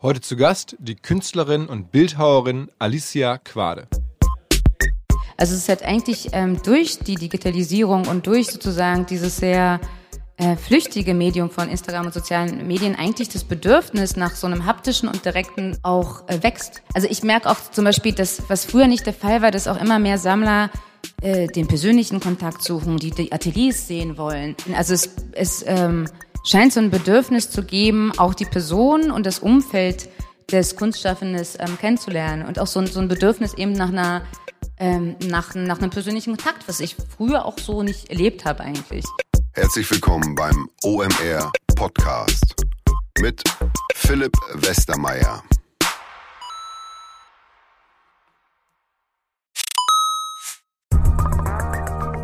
Heute zu Gast die Künstlerin und Bildhauerin Alicia Quade. Also es ist halt eigentlich ähm, durch die Digitalisierung und durch sozusagen dieses sehr äh, flüchtige Medium von Instagram und sozialen Medien eigentlich das Bedürfnis nach so einem haptischen und direkten auch äh, wächst. Also ich merke auch zum Beispiel, dass was früher nicht der Fall war, dass auch immer mehr Sammler äh, den persönlichen Kontakt suchen, die die Ateliers sehen wollen. Also es, es ähm, scheint so ein Bedürfnis zu geben, auch die Person und das Umfeld des Kunstschaffenden ähm, kennenzulernen und auch so, so ein Bedürfnis eben nach einer ähm, nach, nach einem persönlichen Kontakt, was ich früher auch so nicht erlebt habe eigentlich. Herzlich willkommen beim OMR Podcast mit Philipp Westermeier.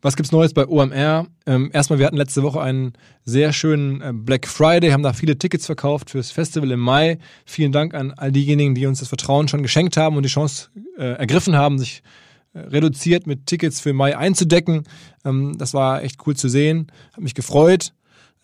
Was gibt's Neues bei OMR? Ähm, erstmal, wir hatten letzte Woche einen sehr schönen äh, Black Friday, haben da viele Tickets verkauft fürs Festival im Mai. Vielen Dank an all diejenigen, die uns das Vertrauen schon geschenkt haben und die Chance äh, ergriffen haben, sich äh, reduziert mit Tickets für Mai einzudecken. Ähm, das war echt cool zu sehen, hat mich gefreut.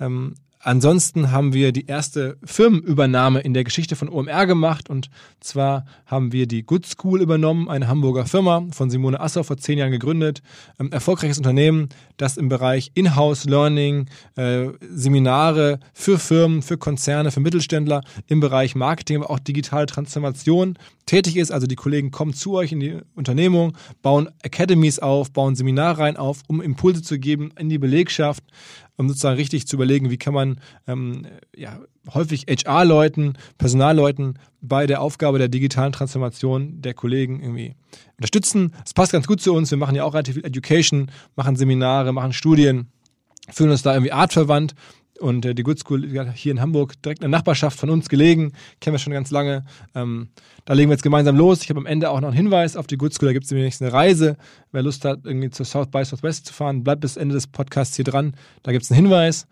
Ähm, Ansonsten haben wir die erste Firmenübernahme in der Geschichte von OMR gemacht und zwar haben wir die Good School übernommen, eine Hamburger Firma von Simone Asser vor zehn Jahren gegründet. Ähm, erfolgreiches Unternehmen, das im Bereich Inhouse Learning, äh, Seminare für Firmen, für Konzerne, für Mittelständler im Bereich Marketing, aber auch digitale Transformation tätig ist. Also die Kollegen kommen zu euch in die Unternehmung, bauen Academies auf, bauen Seminarreihen auf, um Impulse zu geben in die Belegschaft, um sozusagen richtig zu überlegen, wie kann man ähm, ja, häufig HR-Leuten, Personalleuten bei der Aufgabe der digitalen Transformation der Kollegen irgendwie unterstützen. Es passt ganz gut zu uns. Wir machen ja auch relativ viel Education, machen Seminare, machen Studien, fühlen uns da irgendwie artverwandt und äh, die Good School hier in Hamburg, direkt in der Nachbarschaft von uns gelegen, kennen wir schon ganz lange. Ähm, da legen wir jetzt gemeinsam los. Ich habe am Ende auch noch einen Hinweis auf die Good School. Da gibt es nämlich eine Reise. Wer Lust hat, irgendwie zur South by Southwest zu fahren, bleibt bis Ende des Podcasts hier dran. Da gibt es einen Hinweis.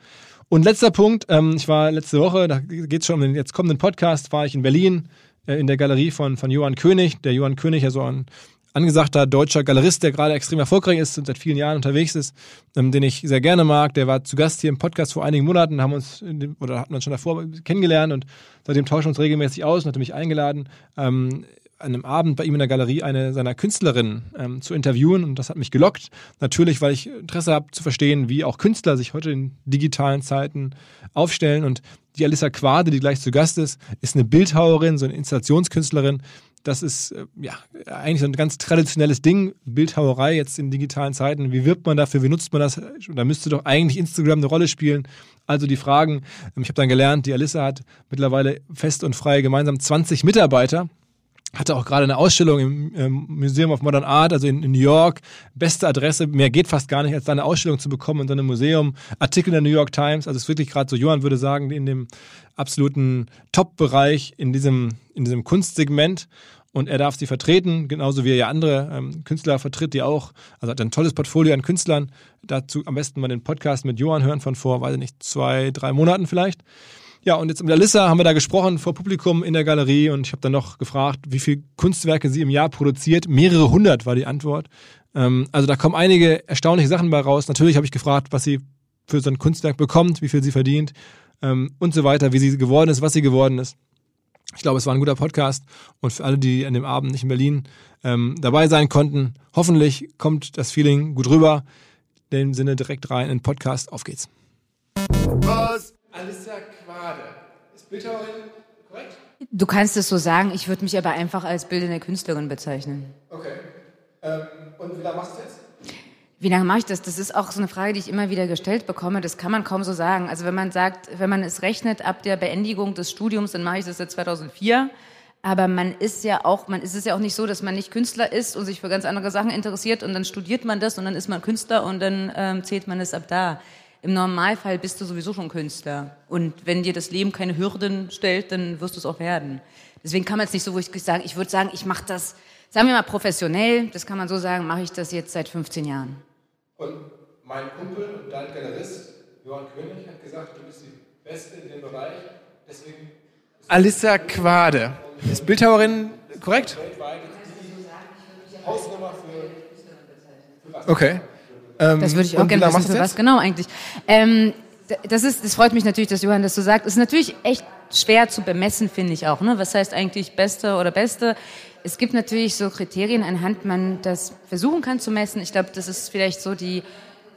Und letzter Punkt, ähm, ich war letzte Woche, da geht es schon um den jetzt kommenden Podcast, war ich in Berlin äh, in der Galerie von, von Johann König. Der Johann König, ja so ein angesagter deutscher Galerist, der gerade extrem erfolgreich ist und seit vielen Jahren unterwegs ist, ähm, den ich sehr gerne mag. Der war zu Gast hier im Podcast vor einigen Monaten, haben uns dem, oder hatten uns schon davor kennengelernt und seitdem tauschen wir uns regelmäßig aus und hat mich eingeladen, ähm, an einem Abend bei ihm in der Galerie eine seiner Künstlerinnen ähm, zu interviewen und das hat mich gelockt. Natürlich, weil ich Interesse habe zu verstehen, wie auch Künstler sich heute in digitalen Zeiten aufstellen und die Alissa Quade, die gleich zu Gast ist, ist eine Bildhauerin, so eine Installationskünstlerin, das ist äh, ja eigentlich so ein ganz traditionelles Ding, Bildhauerei jetzt in digitalen Zeiten. Wie wirbt man dafür? Wie nutzt man das? Da müsste doch eigentlich Instagram eine Rolle spielen. Also die Fragen. Ähm, ich habe dann gelernt, die Alissa hat mittlerweile fest und frei gemeinsam 20 Mitarbeiter hatte auch gerade eine Ausstellung im, im Museum of Modern Art, also in, in, New York. Beste Adresse, mehr geht fast gar nicht, als da eine Ausstellung zu bekommen in so einem Museum. Artikel in der New York Times, also es ist wirklich gerade so, Johann würde sagen, in dem absoluten Top-Bereich in diesem, in diesem Kunstsegment. Und er darf sie vertreten, genauso wie er ja andere ähm, Künstler vertritt, die auch, also hat ein tolles Portfolio an Künstlern. Dazu am besten mal den Podcast mit Johann hören von vor, weiß ich nicht, zwei, drei Monaten vielleicht. Ja, und jetzt mit Alissa haben wir da gesprochen vor Publikum in der Galerie und ich habe dann noch gefragt, wie viele Kunstwerke sie im Jahr produziert. Mehrere hundert war die Antwort. Ähm, also da kommen einige erstaunliche Sachen bei raus. Natürlich habe ich gefragt, was sie für so ein Kunstwerk bekommt, wie viel sie verdient ähm, und so weiter, wie sie geworden ist, was sie geworden ist. Ich glaube, es war ein guter Podcast und für alle, die an dem Abend nicht in Berlin ähm, dabei sein konnten, hoffentlich kommt das Feeling gut rüber. In dem Sinne direkt rein in den Podcast. Auf geht's. Was? Alissa Quade. Ist Bildhauerin korrekt? Du kannst es so sagen, ich würde mich aber einfach als bildende Künstlerin bezeichnen. Okay. Ähm, und wie lange machst du jetzt? Wie lange mache ich das? Das ist auch so eine Frage, die ich immer wieder gestellt bekomme. Das kann man kaum so sagen. Also wenn man sagt, wenn man es rechnet ab der Beendigung des Studiums, dann mache ich das seit 2004. Aber man ist ja auch, man ist es ja auch nicht so, dass man nicht Künstler ist und sich für ganz andere Sachen interessiert und dann studiert man das und dann ist man Künstler und dann ähm, zählt man es ab da. Im Normalfall bist du sowieso schon Künstler. Und wenn dir das Leben keine Hürden stellt, dann wirst du es auch werden. Deswegen kann man es nicht so wirklich sagen. Ich würde sagen, ich mache das, sagen wir mal professionell, das kann man so sagen, mache ich das jetzt seit 15 Jahren. Und mein Kumpel und dein Galerist, Johann König, hat gesagt, du bist die Beste in dem Bereich. Deswegen. Alissa Quade. Ist Bildhauerin korrekt? Hausnummer für. Okay. Ähm, Das würde ich auch gerne wissen, für was genau eigentlich. Ähm, das, ist, das freut mich natürlich, dass Johann das so sagt. Es ist natürlich echt schwer zu bemessen, finde ich auch. Ne? Was heißt eigentlich Beste oder Beste? Es gibt natürlich so Kriterien, anhand man das versuchen kann zu messen. Ich glaube, das ist vielleicht so die,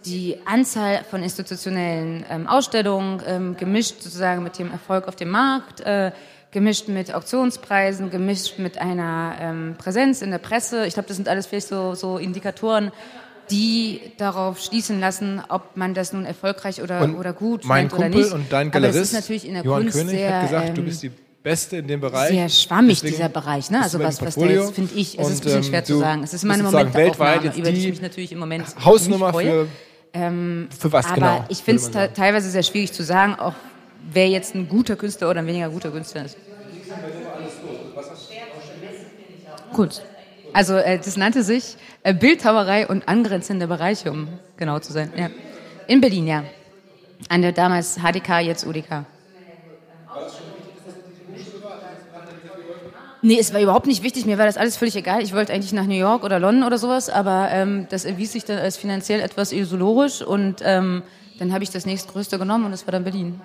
die Anzahl von institutionellen ähm, Ausstellungen, ähm, gemischt sozusagen mit dem Erfolg auf dem Markt, äh, gemischt mit Auktionspreisen, gemischt mit einer ähm, Präsenz in der Presse. Ich glaube, das sind alles vielleicht so, so Indikatoren, die darauf schließen lassen, ob man das nun erfolgreich oder, Und oder gut mein meint oder Kumpel nicht. und dein Aber Galerist, ist natürlich in der Johann Kunst König, sehr, hat gesagt, du ähm, bist die Beste in dem Bereich. sehr schwammig, Deswegen dieser Bereich. Ne? Also du was, was da jetzt, finde ich, es ist ein Und, bisschen ähm, schwer du zu sagen. Es ist immer eine bist sozusagen Momentaufnahme, weltweit jetzt über die ich mich natürlich im Moment Hausnummer nicht freue. für. für was Aber genau? ich finde es teilweise sehr schwierig zu sagen, auch wer jetzt ein guter Künstler oder ein weniger guter Künstler ist. Kunst. Also äh, das nannte sich äh, Bildhauerei und angrenzende Bereiche, um genau zu sein. Ja. In Berlin, ja. An der damals HDK, jetzt UDK. Nee, es war überhaupt nicht wichtig. Mir war das alles völlig egal. Ich wollte eigentlich nach New York oder London oder sowas, aber ähm, das erwies sich dann als finanziell etwas illusorisch und ähm, dann habe ich das nächstgrößte genommen und das war dann Berlin.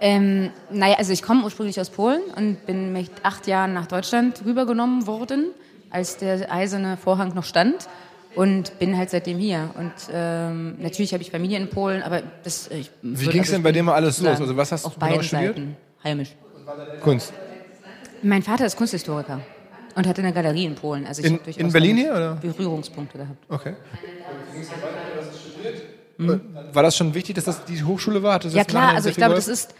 Ähm, naja, also ich komme ursprünglich aus Polen und bin mit acht Jahren nach Deutschland rübergenommen worden, als der eiserne Vorhang noch stand und bin halt seitdem hier. Und ähm, natürlich habe ich Familie in Polen, aber das. Ich Wie ging's denn bei dir mal alles los? Also was hast auf du genau beiden studiert? Seiten heimisch. Kunst. Mein Vater ist Kunsthistoriker und hatte eine Galerie in Polen. Also ich In- in Berlin hier, oder? Berührungspunkte gehabt. Okay. War das schon wichtig, dass das die Hochschule war? Ja klar, also ich glaube, das ist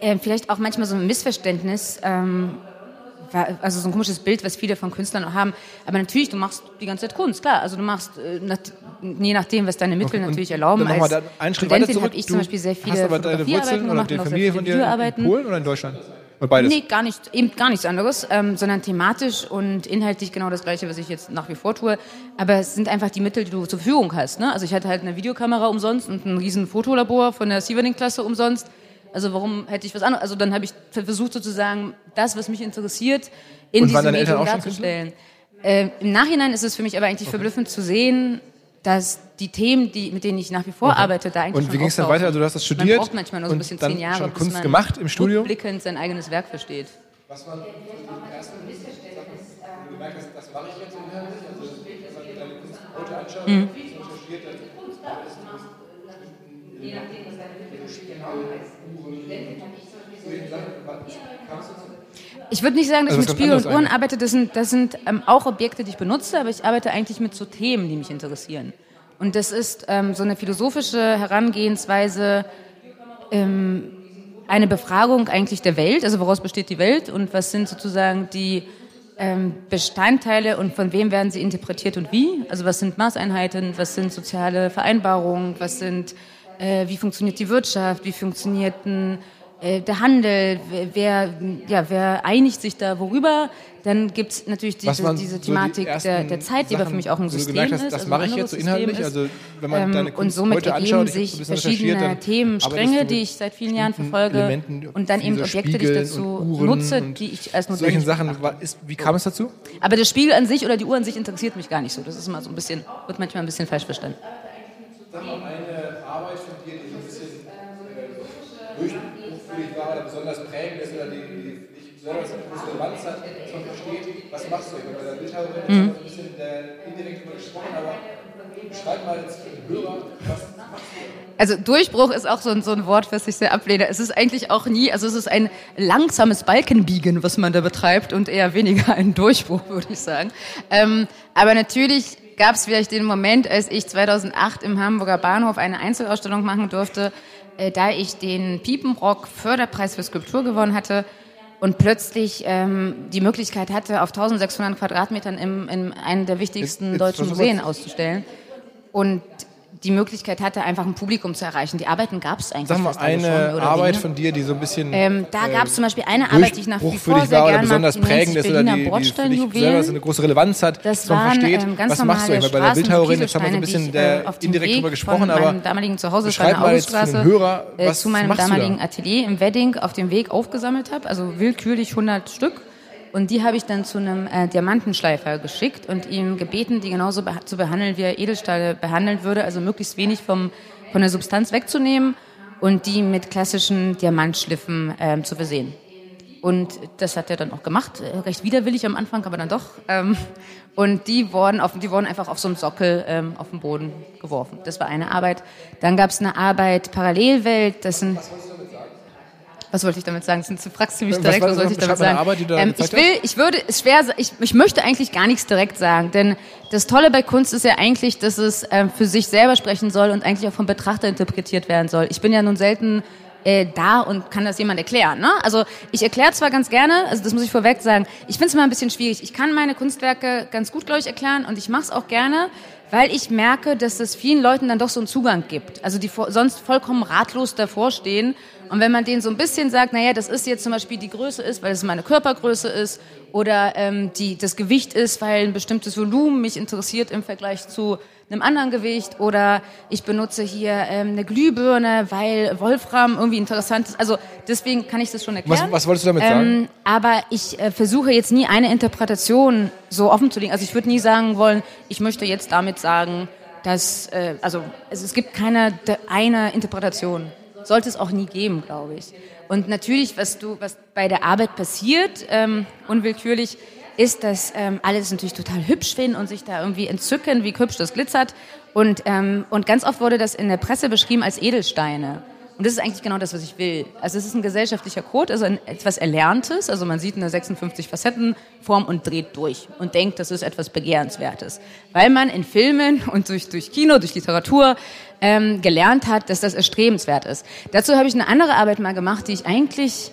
äh, vielleicht auch manchmal so ein Missverständnis, ähm, also so ein komisches Bild, was viele von Künstlern haben. Aber natürlich, du machst die ganze Zeit Kunst, klar. Also du machst, äh, nach, je nachdem, was deine Mittel Okay, natürlich erlauben. Dann Als da einen Schritt Studentin habe ich zum Beispiel sehr viele hast aber deine Wurzeln oder die Familie von dir in. Polen oder in Deutschland? Beides? Nee, gar nicht, eben gar nichts anderes, ähm, sondern thematisch und inhaltlich genau das Gleiche, was ich jetzt nach wie vor tue. Aber es sind einfach die Mittel, die du zur Verfügung hast. Ne? Also ich hatte halt eine Videokamera umsonst und ein riesen Fotolabor von der Sieverling-Klasse umsonst. Also warum hätte ich was anderes? Also dann habe ich versucht sozusagen, das, was mich interessiert, in Und diesem Medium darzustellen. Äh, Im Nachhinein ist es für mich aber eigentlich verblüffend zu sehen, dass die Themen, die, mit denen ich nach wie vor arbeite, da eigentlich Und wie ging es dann weiter? Also du hast das Man studiert braucht manchmal nur so ein und bisschen dann zehn Jahre, schon bis Kunst man gemacht im Studium? rückblickend sein eigenes Werk versteht. Ich würde nicht sagen, dass Also ich mit Spiegel und Uhren eigentlich. arbeite. Das sind, das sind ähm, auch Objekte, die ich benutze, aber ich arbeite eigentlich mit so Themen, die mich interessieren. Und das ist ähm, so eine philosophische Herangehensweise, ähm, eine Befragung eigentlich der Welt, also woraus besteht die Welt und was sind sozusagen die ähm, Bestandteile und von wem werden sie interpretiert und wie? Also was sind Maßeinheiten, was sind soziale Vereinbarungen, was sind, äh, wie funktioniert die Wirtschaft, wie funktioniert ein äh, der Handel, wer, ja, wer einigt sich da worüber? Dann gibt es natürlich diese, diese Thematik so die der, der Zeitgeber für mich auch ein System hast, ist. Das also mache ich jetzt so inhaltlich. Ist. Also wenn man ähm, deine und somit heute ergeben anschaut, sich verschiedene Themenstränge, die ich seit vielen Jahren verfolge und dann eben Objekte, die ich dazu nutze, die ich als notwendig solchen Sachen. Ist, wie kam es dazu? Aber das Spiegel an sich oder die Uhr an sich interessiert mich gar nicht so. Das ist immer so ein bisschen, wird manchmal ein bisschen falsch verstanden. Sag mal, eine Arbeit von dir, die ein bisschen äh, durchführig war oder besonders prägend ist oder die, die besonders Relevanz hat, dass man versteht, was machst du hier. Bei der Bildhauerin mhm. ein bisschen der indirekt über gesprochen, aber schreib mal jetzt für den Hörer, was machst du? Also Durchbruch ist auch so ein, so ein Wort, was ich sehr ablehne. Es ist eigentlich auch nie, also es ist ein langsames Balkenbiegen, was man da betreibt und eher weniger ein Durchbruch, würde ich sagen. Ähm, aber natürlich gab es vielleicht den Moment, als ich 2008 im Hamburger Bahnhof eine Einzelausstellung machen durfte, äh, da ich den Piepenrock Förderpreis für Skulptur gewonnen hatte und plötzlich ähm, die Möglichkeit hatte, auf 1600 Quadratmetern im, in einem der wichtigsten jetzt, jetzt deutschen Museen auszustellen. Und die Möglichkeit hatte, einfach ein Publikum zu erreichen. Die Arbeiten gab es eigentlich Sag mal, eine schon, Arbeit weniger. von dir, die so ein bisschen ähm, Da gab es zum Beispiel eine Arbeit, die ich nach wie vor sehr gerne besonders mag, prägend ist oder die, die für dich selber so eine große Relevanz hat, das waren, versteht, ähm, was machst du eigentlich? Bei der Bildhauerin, jetzt haben wir so ein bisschen der, äh, indirekt drüber gesprochen, aber damaligen Zuhause, beschreib mal jetzt für den Hörer, äh, was zu meinem damaligen Atelier im Wedding auf dem Weg aufgesammelt habe, also willkürlich 100 Stück und die habe ich dann zu einem äh, Diamantenschleifer geschickt und ihm gebeten, die genauso beh zu behandeln, wie er Edelstahl behandeln würde, also möglichst wenig vom, von der Substanz wegzunehmen und die mit klassischen Diamantschliffen ähm, zu versehen. Und das hat er dann auch gemacht, äh, recht widerwillig am Anfang, aber dann doch. Ähm, und die wurden, auf, die wurden einfach auf so einem Sockel ähm, auf den Boden geworfen. Das war eine Arbeit. Dann gab es eine Arbeit Parallelwelt, das sind was wollte ich damit sagen? Das fragst du mich direkt, was, was sollte ich damit sagen? Arbeit, ähm, ich will, ich würde, es schwer, ich, ich möchte eigentlich gar nichts direkt sagen, denn das Tolle bei Kunst ist ja eigentlich, dass es ähm, für sich selber sprechen soll und eigentlich auch vom Betrachter interpretiert werden soll. Ich bin ja nun selten äh, da und kann das jemand erklären. Ne? Also ich erkläre zwar ganz gerne, also das muss ich vorweg sagen, ich finde es immer ein bisschen schwierig. Ich kann meine Kunstwerke ganz gut, glaube ich, erklären und ich mache es auch gerne, weil ich merke, dass es vielen Leuten dann doch so einen Zugang gibt. Also die sonst vollkommen ratlos davor stehen und wenn man denen so ein bisschen sagt, naja, das ist jetzt zum Beispiel die Größe ist, weil es meine Körpergröße ist, oder ähm, die, das Gewicht ist, weil ein bestimmtes Volumen mich interessiert im Vergleich zu einem anderen Gewicht, oder ich benutze hier ähm, eine Glühbirne, weil Wolfram irgendwie interessant ist. Also deswegen kann ich das schon erklären. Was, was wolltest du damit sagen? Ähm, aber ich äh, versuche jetzt nie eine Interpretation so offen zu legen. Also ich würde nie sagen wollen, ich möchte jetzt damit sagen, dass äh, also es, es gibt keine eine Interpretation sollte es auch nie geben, glaube ich. Und natürlich, was du, was bei der Arbeit passiert, ähm, unwillkürlich, ist, dass ähm, alle es natürlich total hübsch finden und sich da irgendwie entzücken, wie hübsch das glitzert. Und, ähm, und ganz oft wurde das in der Presse beschrieben als Edelsteine. Und das ist eigentlich genau das, was ich will. Also es ist ein gesellschaftlicher Code, also ein, etwas Erlerntes. Also man sieht eine 56 Facettenform und dreht durch und denkt, das ist etwas Begehrenswertes. Weil man in Filmen und durch, durch Kino, durch Literatur ähm, gelernt hat, dass das erstrebenswert ist. Dazu habe ich eine andere Arbeit mal gemacht, die ich eigentlich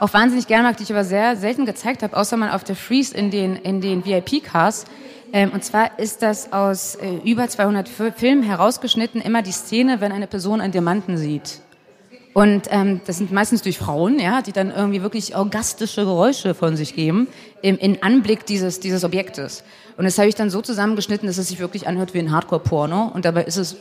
auch wahnsinnig gerne mag, die ich aber sehr selten gezeigt habe, außer mal auf der Freeze in den, in den VIP-Cars. Ähm, und zwar ist das aus äh, über 200 Filmen herausgeschnitten, immer die Szene, wenn eine Person einen Diamanten sieht. Und ähm, das sind meistens durch Frauen, ja, die dann irgendwie wirklich orgastische Geräusche von sich geben im, in Anblick dieses, dieses Objektes. Und das habe ich dann so zusammengeschnitten, dass es sich wirklich anhört wie ein Hardcore-Porno. Und dabei ist es,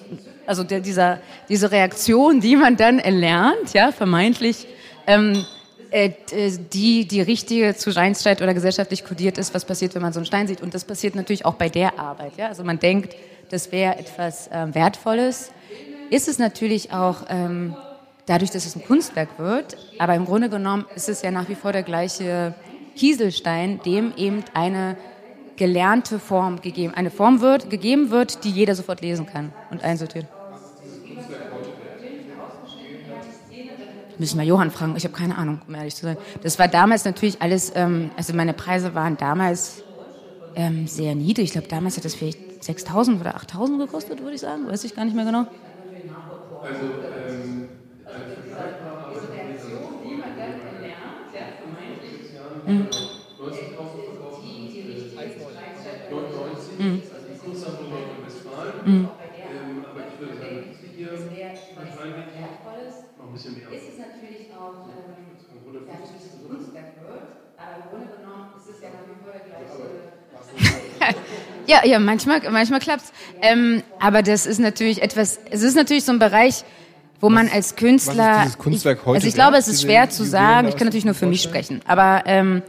also der, dieser, diese Reaktion, die man dann erlernt, ja, vermeintlich, ähm, äh, die die richtige zu Steinzeit oder gesellschaftlich kodiert ist, was passiert, wenn man so einen Stein sieht. Und das passiert natürlich auch bei der Arbeit. Ja? Also man denkt, das wäre etwas äh, Wertvolles. Ist es natürlich auch ähm, dadurch, dass es ein Kunstwerk wird. Aber im Grunde genommen ist es ja nach wie vor der gleiche Kieselstein, dem eben eine gelernte Form gegeben, eine Form wird, gegeben wird, die jeder sofort lesen kann und einsortieren. Müssen wir Johann fragen, ich habe keine Ahnung, um ehrlich zu sein. Das war damals natürlich alles, ähm, also meine Preise waren damals ähm, sehr niedrig. Ich glaube, damals hat das vielleicht 6.000 oder 8.000 gekostet, würde ich sagen. Weiß ich gar nicht mehr genau. Also, ähm Mhm. 90.000 verkauft. Mhm. Kurz nach Nordrhein-Westfalen. Mhm. Ähm, aber ich würde sagen, hier Wertvolles, ist es natürlich auch, ähm, ja, dass es ein Kunstwerk wird, aber im Grunde genommen ist es ja nach wie vor der gleiche. ja, ja, manchmal, manchmal klappt's. Ähm, aber das ist natürlich etwas, es ist natürlich so ein Bereich, wo man als Künstler, was ist dieses Kunstwerk ich, heute also ich glaube, es ist schwer zu sagen. Ich kann natürlich nur für mich sprechen, aber ähm,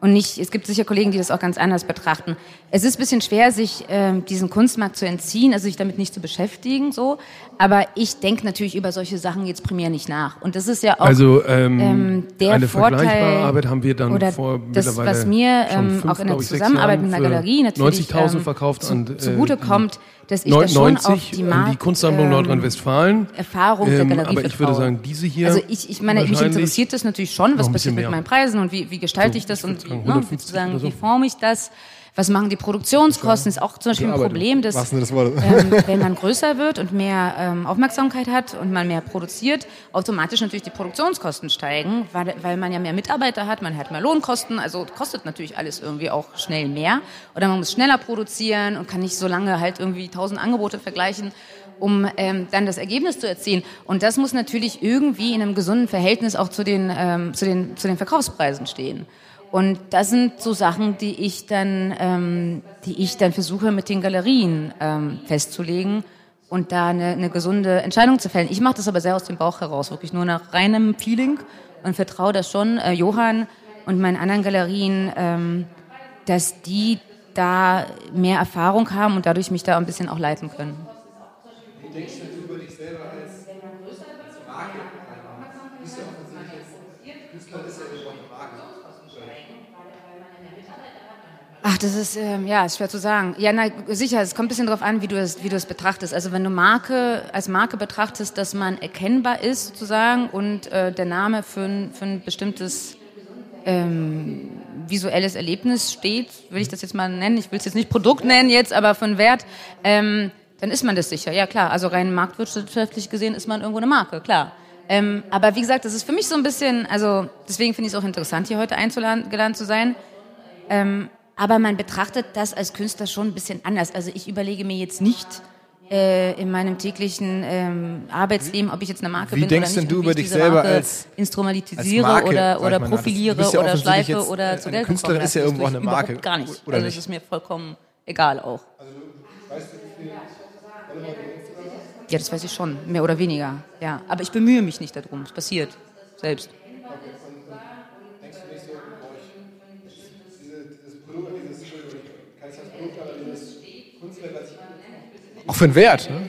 und nicht. Es gibt sicher Kollegen, die das auch ganz anders betrachten. Es ist ein bisschen schwer, sich ähm, diesem Kunstmarkt zu entziehen, also sich damit nicht zu beschäftigen, so. Aber ich denke natürlich über solche Sachen jetzt primär nicht nach. Und das ist ja auch Also ähm, ähm, der eine Vorteil vergleichbare Arbeit haben wir dann oder vor das, was mir ähm, fünf, auch in der Zusammenarbeit mit einer Galerie natürlich 90.000 ähm, verkauft zu, an äh, zugute kommt, dass ich da schon auf 90 die Markt, die Kunstsammlung ähm, Nordrhein-Westfalen. Erfahrung der Ähm, Galerie aber ich würde sagen, diese hier Also ich, ich meine, mich interessiert das natürlich schon, was passiert mit meinen Preisen und wie, wie gestalte So, ich das und sagen, wie, ne, 150 sozusagen, so. wie forme ich das? Was machen die Produktionskosten? Ist auch zum Beispiel ein. Problem, dass ähm, wenn man größer wird und mehr ähm, Aufmerksamkeit hat und man mehr produziert, automatisch natürlich die Produktionskosten steigen, weil, weil man ja mehr Mitarbeiter hat, man hat mehr Lohnkosten, also kostet natürlich alles irgendwie auch schnell mehr. Oder man muss schneller produzieren und kann nicht so lange halt irgendwie tausend Angebote vergleichen um ähm, dann das Ergebnis zu erzielen. Und das muss natürlich irgendwie in einem gesunden Verhältnis auch zu den, ähm, zu den, zu den Verkaufspreisen stehen. Und das sind so Sachen, die ich dann, ähm, die ich dann versuche mit den Galerien ähm, festzulegen und da eine, eine gesunde Entscheidung zu fällen. Ich mache das aber sehr aus dem Bauch heraus, wirklich nur nach reinem Feeling und vertraue da schon äh, Johann und meinen anderen Galerien, ähm, dass die da mehr Erfahrung haben und dadurch mich da ein bisschen auch leiten können. Ach, das ist, ähm, ja, ist schwer zu sagen. Ja, na, sicher, es kommt ein bisschen darauf an, wie du es, wie du es betrachtest. Also wenn du Marke als Marke betrachtest, dass man erkennbar ist sozusagen und äh, der Name für ein, für ein bestimmtes ähm, visuelles Erlebnis steht, will ich das jetzt mal nennen, ich will es jetzt nicht Produkt nennen jetzt, aber einen Wert, ähm, dann ist man das sicher. Ja klar, also rein marktwirtschaftlich gesehen ist man irgendwo eine Marke, klar. Ähm, aber wie gesagt, das ist für mich so ein bisschen, also deswegen finde ich es auch interessant, hier heute eingeladen zu sein. Ähm, aber man betrachtet das als Künstler schon ein bisschen anders. Also ich überlege mir jetzt nicht äh, in meinem täglichen ähm, Arbeitsleben, ob ich jetzt eine Marke Wie bin denkst oder nicht. denn du über ich dich selber Marke als- instrumentalisiere als Marke, oder, oder du profiliere ja oder schleife oder zu Geld Künstlerin bekomme. ist ja Das irgendwo auch eine Marke, Gar nicht. oder also nicht? es ist mir vollkommen egal auch. Ja, das weiß ich schon, mehr oder weniger. Ja, aber ich bemühe mich nicht darum. Es passiert selbst. Auch für einen Wert. Ne?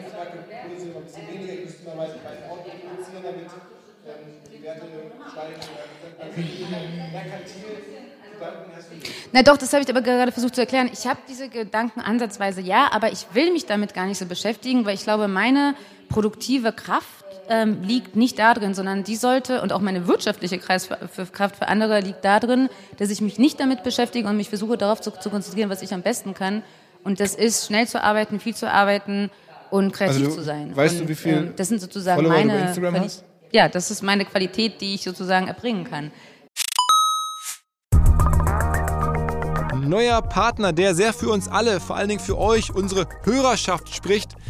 Na doch, das habe ich aber gerade versucht zu erklären. Ich habe diese Gedanken ansatzweise ja, aber ich will mich damit gar nicht so beschäftigen, weil ich glaube, meine produktive Kraft ähm, liegt nicht darin, sondern die sollte, und auch meine wirtschaftliche Kreis für, Kraft für andere liegt darin, dass ich mich nicht damit beschäftige und mich versuche darauf zu, zu konzentrieren, was ich am besten kann. Und das ist, schnell zu arbeiten, viel zu arbeiten und kreativ Also du- zu sein. weißt du, und, wie viel ähm, das sind sozusagen Follower du meine bei Instagram Quali- hast? Ja, das ist meine Qualität, die ich sozusagen erbringen kann. neuer Partner, der sehr für uns alle, vor allen Dingen für euch, unsere Hörerschaft spricht.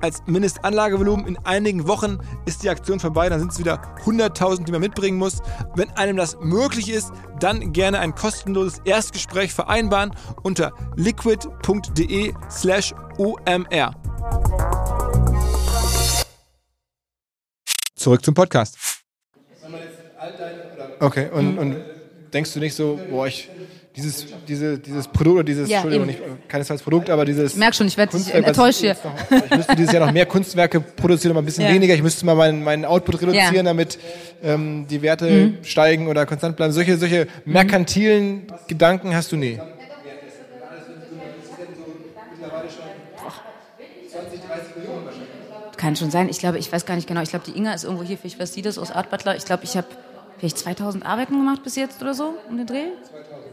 als Mindestanlagevolumen. In einigen Wochen ist die Aktion vorbei, dann sind es wieder 100.000, die man mitbringen muss. Wenn einem das möglich ist, dann gerne ein kostenloses Erstgespräch vereinbaren unter liquid.de slash omr. zurück zum Podcast. Okay, und, und denkst du nicht so, boah, ich dieses, diese, dieses Produkt oder dieses, Ja, Entschuldigung, eben. nicht, keinesfalls Produkt, aber dieses. Ich merk schon, ich werd dich enttäuscht hier. Noch, ich müsste dieses Jahr noch mehr Kunstwerke produzieren, aber ein bisschen Ja. weniger. Ich müsste mal meinen, meinen Output reduzieren, Ja. Mhm. damit ähm, die Werte steigen oder konstant bleiben. Solche, solche merkantilen Gedanken hast du nie. Kann schon sein. Ich glaube, ich weiß gar nicht genau. Ich glaube, die Inga ist irgendwo hier. Vielleicht weiß sie das aus Art Butler. Ich glaube, ich habe vielleicht 2000 Arbeiten gemacht bis jetzt oder so um den Dreh.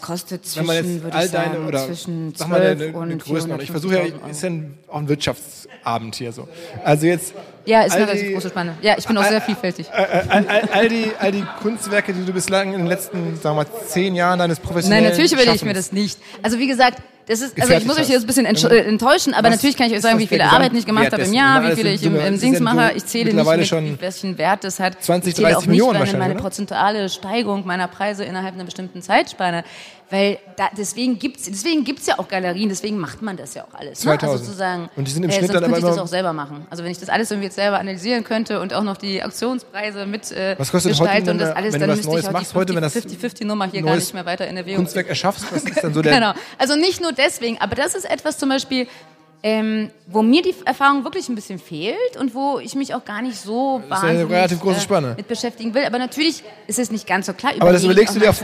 kostet Wenn man zwischen, jetzt würde all ich sagen, deine oder zwischen sag mal eine, 12 eine, Größenordnung. Ich versuche ja, 450.000 Euro. ist ja ein, auch ein Wirtschaftsabend hier so. Also jetzt Ja, ist all eine relativ große Spanne. Ja, ich bin auch sehr vielfältig. all, all, all, die, all die Kunstwerke, die du bislang in den letzten, sagen wir mal, zehn Jahren deines professionellen Nein, natürlich überlege ich mir das nicht. Also wie gesagt, das ist, also ich muss euch jetzt ein bisschen äh, enttäuschen, aber Was natürlich kann ich euch sagen, wie viele Arbeiten ich gemacht habe im? Jahr, wie viele in ich im, im Dings mache. Ich zähle nicht schon mit, welchen Wert das hat. 20, ich zähle 30 auch nicht Millionen meine, wahrscheinlich, meine oder? prozentuale Steigerung meiner Preise innerhalb einer bestimmten Zeitspanne. Weil da, deswegen gibt's deswegen gibt's ja auch Galerien, deswegen macht man das ja auch alles. Ne? 2000. Also sozusagen, Und die sind im äh, Schnitt dann aber könnte ich das auch selber machen. Also wenn ich das alles irgendwie jetzt selber analysieren könnte und auch noch die Auktionspreise mit äh, Was kostet gestalte und das alles, dann müsste ich auch die heute, wenn das 50-50-Nummer hier gar nicht mehr weiter in Erwägung Kunstwerk erschaffst, was ist dann so der... Genau. Also nicht nur deswegen, aber das ist etwas zum Beispiel, ähm, wo mir die Erfahrung wirklich ein bisschen fehlt und wo ich mich auch gar nicht so ist eine wahnsinnig relativ große Spanne. Äh, mit beschäftigen will. Aber natürlich ist es nicht ganz so klar. Aber das überlegst du dir auch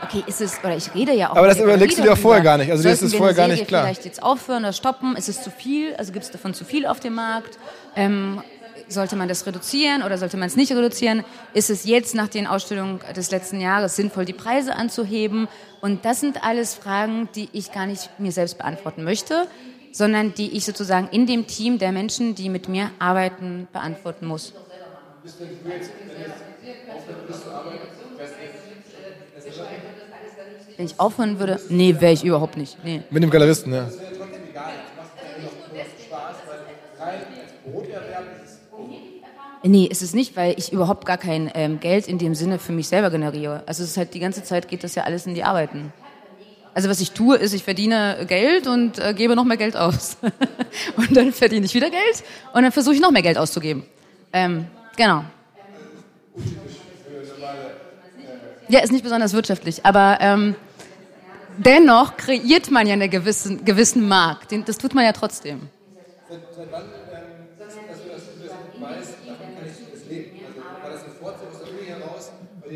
Okay, ist es, oder ich rede ja auch. Aber das überlegst du dir auch vorher gar nicht. Also dir ist es vorher gar nicht klar. Vielleicht jetzt aufhören oder stoppen? Ist es zu viel? Also gibt es davon zu viel auf dem Markt? Ähm, sollte man das reduzieren oder sollte man es nicht reduzieren? Ist es jetzt nach den Ausstellungen des letzten Jahres sinnvoll, die Preise anzuheben? Und das sind alles Fragen, die ich gar nicht mir selbst beantworten möchte, sondern die ich sozusagen in dem Team der Menschen, die mit mir arbeiten, beantworten muss. Wenn ich aufhören würde, nee, wäre ich überhaupt nicht. Nee. Mit dem Galeristen, ja. Nee, ist es nicht, weil ich überhaupt gar kein ähm, Geld in dem Sinne für mich selber generiere. Also es ist halt die ganze Zeit geht das ja alles in die Arbeiten. Also was ich tue, ist, ich verdiene Geld und äh, gebe noch mehr Geld aus. und dann verdiene ich wieder Geld und dann versuche ich noch mehr Geld auszugeben. Ähm, genau. Ja, ist nicht besonders wirtschaftlich, aber ähm, dennoch kreiert man ja einen gewissen, gewissen Markt. Den, das tut man ja trotzdem.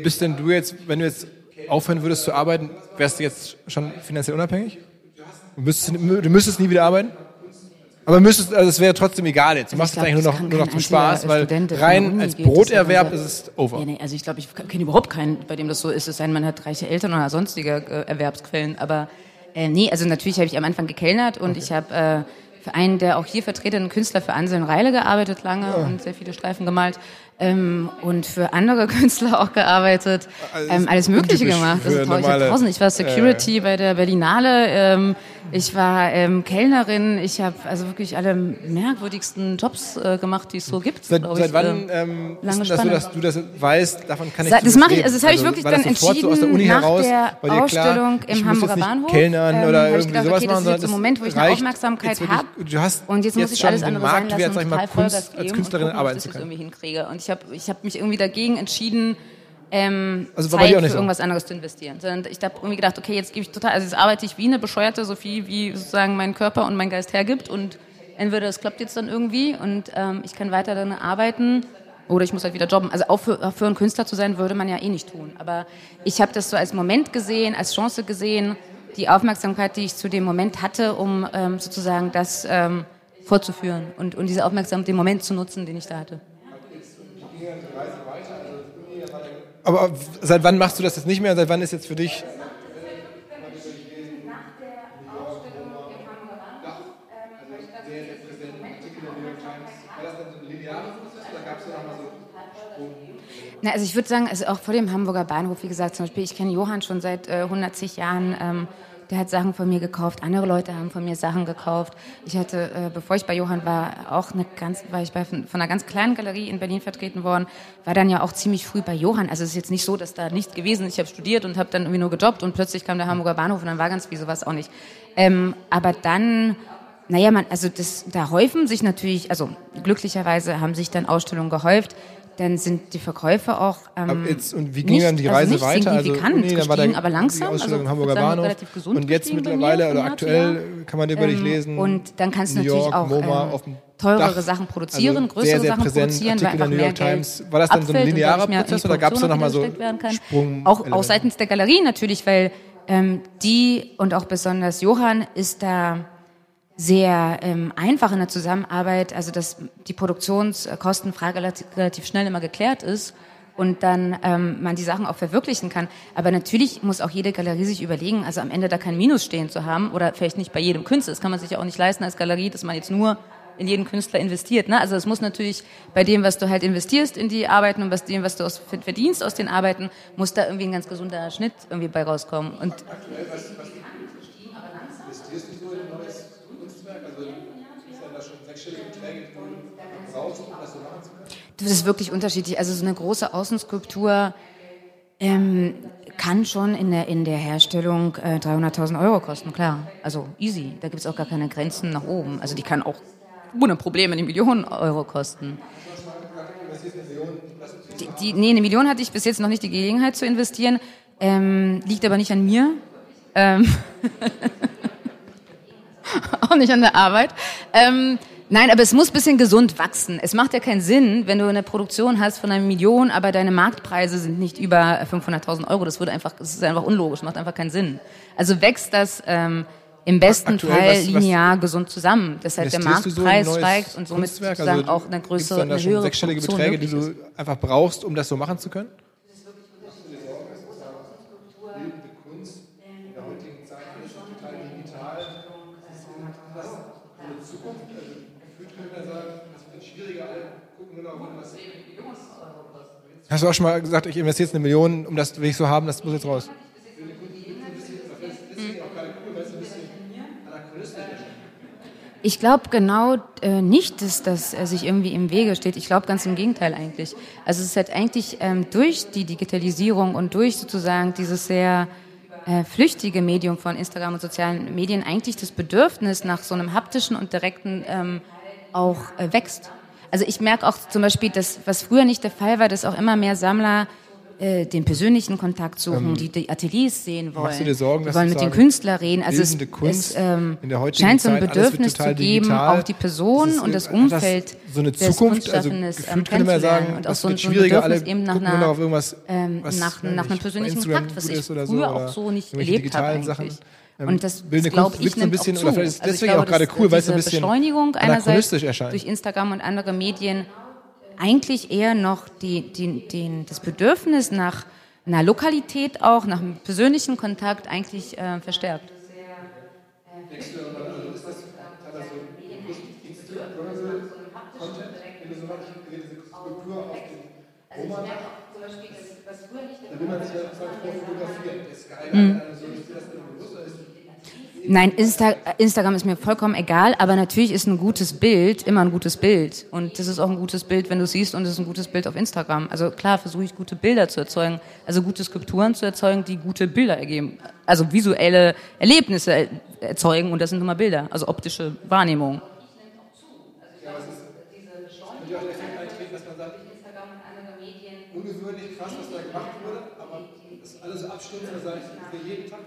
Bist denn du jetzt, wenn du jetzt aufhören würdest zu arbeiten, wärst du jetzt schon finanziell unabhängig? Du müsstest, du müsstest nie wieder arbeiten? Aber müsstest, also es wäre trotzdem egal jetzt. Du machst es Also Ich eigentlich nur noch, das nur noch zum Spaß, weil Student, der der rein Uni als das Broterwerb ist ist es over. Ja, nee, also ich glaube, ich kenne überhaupt keinen, bei dem das so ist, es sei denn, man hat reiche Eltern oder sonstige äh, Erwerbsquellen. Aber äh, nee, also natürlich habe ich am Anfang gekellnert und ich habe äh, für einen der auch hier vertretenen Künstler, für Anselm Reile gearbeitet lange und sehr viele Streifen gemalt. Ähm, und für andere Künstler auch gearbeitet, ähm, alles Mögliche gemacht. Also ich normale, habe tausend, ich war Security bei der Berlinale, ähm, ich war ähm, Kellnerin, ich habe also wirklich alle merkwürdigsten Jobs äh, gemacht, die es so gibt. Seit, seit ich, wann ähm, ähm, ist lange denn das so, dass du das weißt, davon kann ich Sa- das mache ich, leben? also das habe ich wirklich war dann das entschieden so aus der Uni nach heraus, der klar, Ausstellung ich im Hamburger Bahnhof. Kellnern ähm, oder ich irgendwie gedacht, sowas okay, das machen, ist jetzt ein Moment, wo ich eine Aufmerksamkeit habe. Und jetzt muss ich alles andere sein Marktwert, lassen ich mal, total Kunst, als Künstlerin arbeiten zu ich das können. Ich habe ich hab mich irgendwie dagegen entschieden, ähm, Also Zeit für so? irgendwas anderes zu investieren. Sondern ich habe irgendwie gedacht, okay, jetzt gebe ich total, also jetzt arbeite ich wie eine Bescheuerte, so viel wie sozusagen mein Körper und mein Geist hergibt und entweder es klappt jetzt dann irgendwie und ähm, ich kann weiter dann arbeiten oder ich muss halt wieder jobben. Also aufhö- aufhören, Künstler zu sein, würde man ja eh nicht tun. Aber ich habe das so als Moment gesehen, als Chance gesehen, die Aufmerksamkeit, die ich zu dem Moment hatte, um ähm, sozusagen das ähm, fortzuführen und, und diese Aufmerksamkeit, den Moment zu nutzen, den ich da hatte. Aber seit wann machst du das jetzt nicht mehr? Seit wann ist jetzt für dich Na, also ich würde sagen, also auch vor dem Hamburger Bahnhof, wie gesagt, zum Beispiel, ich kenne Johann schon seit äh, 110 Jahren. Ähm, der hat Sachen von mir gekauft, andere Leute haben von mir Sachen gekauft. Ich hatte, äh, bevor ich bei Johann war, auch eine ganz, war ich bei, von einer ganz kleinen Galerie in Berlin vertreten worden, war dann ja auch ziemlich früh bei Johann. Also es ist jetzt nicht so, dass da nichts gewesen ist. Ich habe studiert und habe dann irgendwie nur gejobbt und plötzlich kam der Hamburger Bahnhof und dann war ganz wie sowas auch nicht. Ähm, aber dann naja, man, also das, da häufen sich natürlich, also glücklicherweise haben sich dann Ausstellungen gehäuft dann sind die Verkäufe auch ähm, jetzt, und wie ging nicht, dann die Reise also weiter? Also nee, dann war der, aber langsam, die Ausstellung also, Hamburger Bahnhof und jetzt mittlerweile oder aktuell kann man über dich ähm, lesen. Und dann kannst du natürlich York, auch MoMA, ähm, teurere Dach, Sachen produzieren, also größere sehr, sehr Sachen produzieren, Artikel weil einfach mehr Times. Geld War das dann so ein linearer Prozess oder gab es da nochmal so Sprung? Auch, auch seitens der Galerie natürlich, weil ähm, die und auch besonders Johann ist da sehr ähm, einfach in der Zusammenarbeit, also dass die Produktionskostenfrage relativ, schnell immer geklärt ist und dann ähm, man die Sachen auch verwirklichen kann. Aber natürlich muss auch jede Galerie sich überlegen, also am Ende da kein Minus stehen zu haben oder vielleicht nicht bei jedem Künstler. Das kann man sich ja auch nicht leisten als Galerie, dass man jetzt nur in jeden Künstler investiert. Ne? Also es muss natürlich bei dem, was du halt investierst in die Arbeiten und was dem, was du aus, verdienst aus den Arbeiten, muss da irgendwie ein ganz gesunder Schnitt irgendwie bei rauskommen. Und Aktuell, was, was investierst du so in neues das ist wirklich unterschiedlich. Also so eine große Außenskulptur ähm, kann schon in der, in der Herstellung äh, 300.000 Euro kosten, klar. Also easy. Da gibt es auch gar keine Grenzen nach oben. Also die kann auch ohne Probleme eine Million Euro kosten. Die, die, nee, eine Million hatte ich bis jetzt noch nicht die Gelegenheit zu investieren. Ähm, liegt aber nicht an mir. Ähm auch nicht an der Arbeit. Ähm, Nein, aber es muss ein bisschen gesund wachsen. Es macht ja keinen Sinn, wenn du eine Produktion hast von einer Million, aber deine Marktpreise sind nicht über 500.000 Euro. Das würde einfach, das ist einfach unlogisch, macht einfach keinen Sinn. Also wächst das ähm, im besten Aktuell, Fall was, linear was gesund zusammen. Deshalb der Marktpreis so steigt und somit sozusagen also, auch eine größere, eine höhere sechsstellige Beträge, die du einfach brauchst, um das so machen zu können? Hast du auch schon mal gesagt, ich investiere jetzt eine Million, um das will ich so haben, das muss jetzt raus? Ich glaube genau äh, nicht, dass das äh, sich irgendwie im Wege steht. Ich glaube ganz im Gegenteil eigentlich. Also es ist halt eigentlich ähm, durch die Digitalisierung und durch sozusagen dieses sehr äh, flüchtige Medium von Instagram und sozialen Medien eigentlich das Bedürfnis nach so einem haptischen und direkten ähm, auch äh, wächst. Also ich merke auch zum Beispiel, dass was früher nicht der Fall war, dass auch immer mehr Sammler äh, den persönlichen Kontakt suchen, ähm, die die Ateliers sehen wollen. Machst du dir Sorgen, die wollen mit den Künstlern reden. Also es, es ähm, scheint so ein Bedürfnis zu geben, digital. auch die Person und das Umfeld so eine Zukunft, also ähm, gefühlt könnte man sagen, und auch so, ein, so ein Bedürfnis eben nach, einer, auf irgendwas, ähm, nach, nach einem persönlichen Kontakt, was ich früher so, auch so nicht erlebt habe eigentlich. Sachen. Ähm, und das, das glaube ich, ein bisschen, zu. oder vielleicht ist also deswegen glaube, auch gerade cool, weil es ein bisschen Beschleunigung einerseits durch Instagram und andere Medien eigentlich eher noch die, die, den, das Bedürfnis nach einer Lokalität auch, nach einem persönlichen Kontakt eigentlich äh, verstärkt. Mhm. Nein, Insta Instagram ist mir vollkommen egal, aber natürlich ist ein gutes Bild immer ein gutes Bild. Und das ist auch ein gutes Bild, wenn du siehst, und es ist ein gutes Bild auf Instagram. Also klar versuche ich gute Bilder zu erzeugen, also gute Skulpturen zu erzeugen, die gute Bilder ergeben. Also visuelle Erlebnisse erzeugen, und das sind immer Bilder, also optische Wahrnehmung. ungewöhnlich krass, was da gemacht wurde, aber das abstürzen, das heißt, für jeden Tag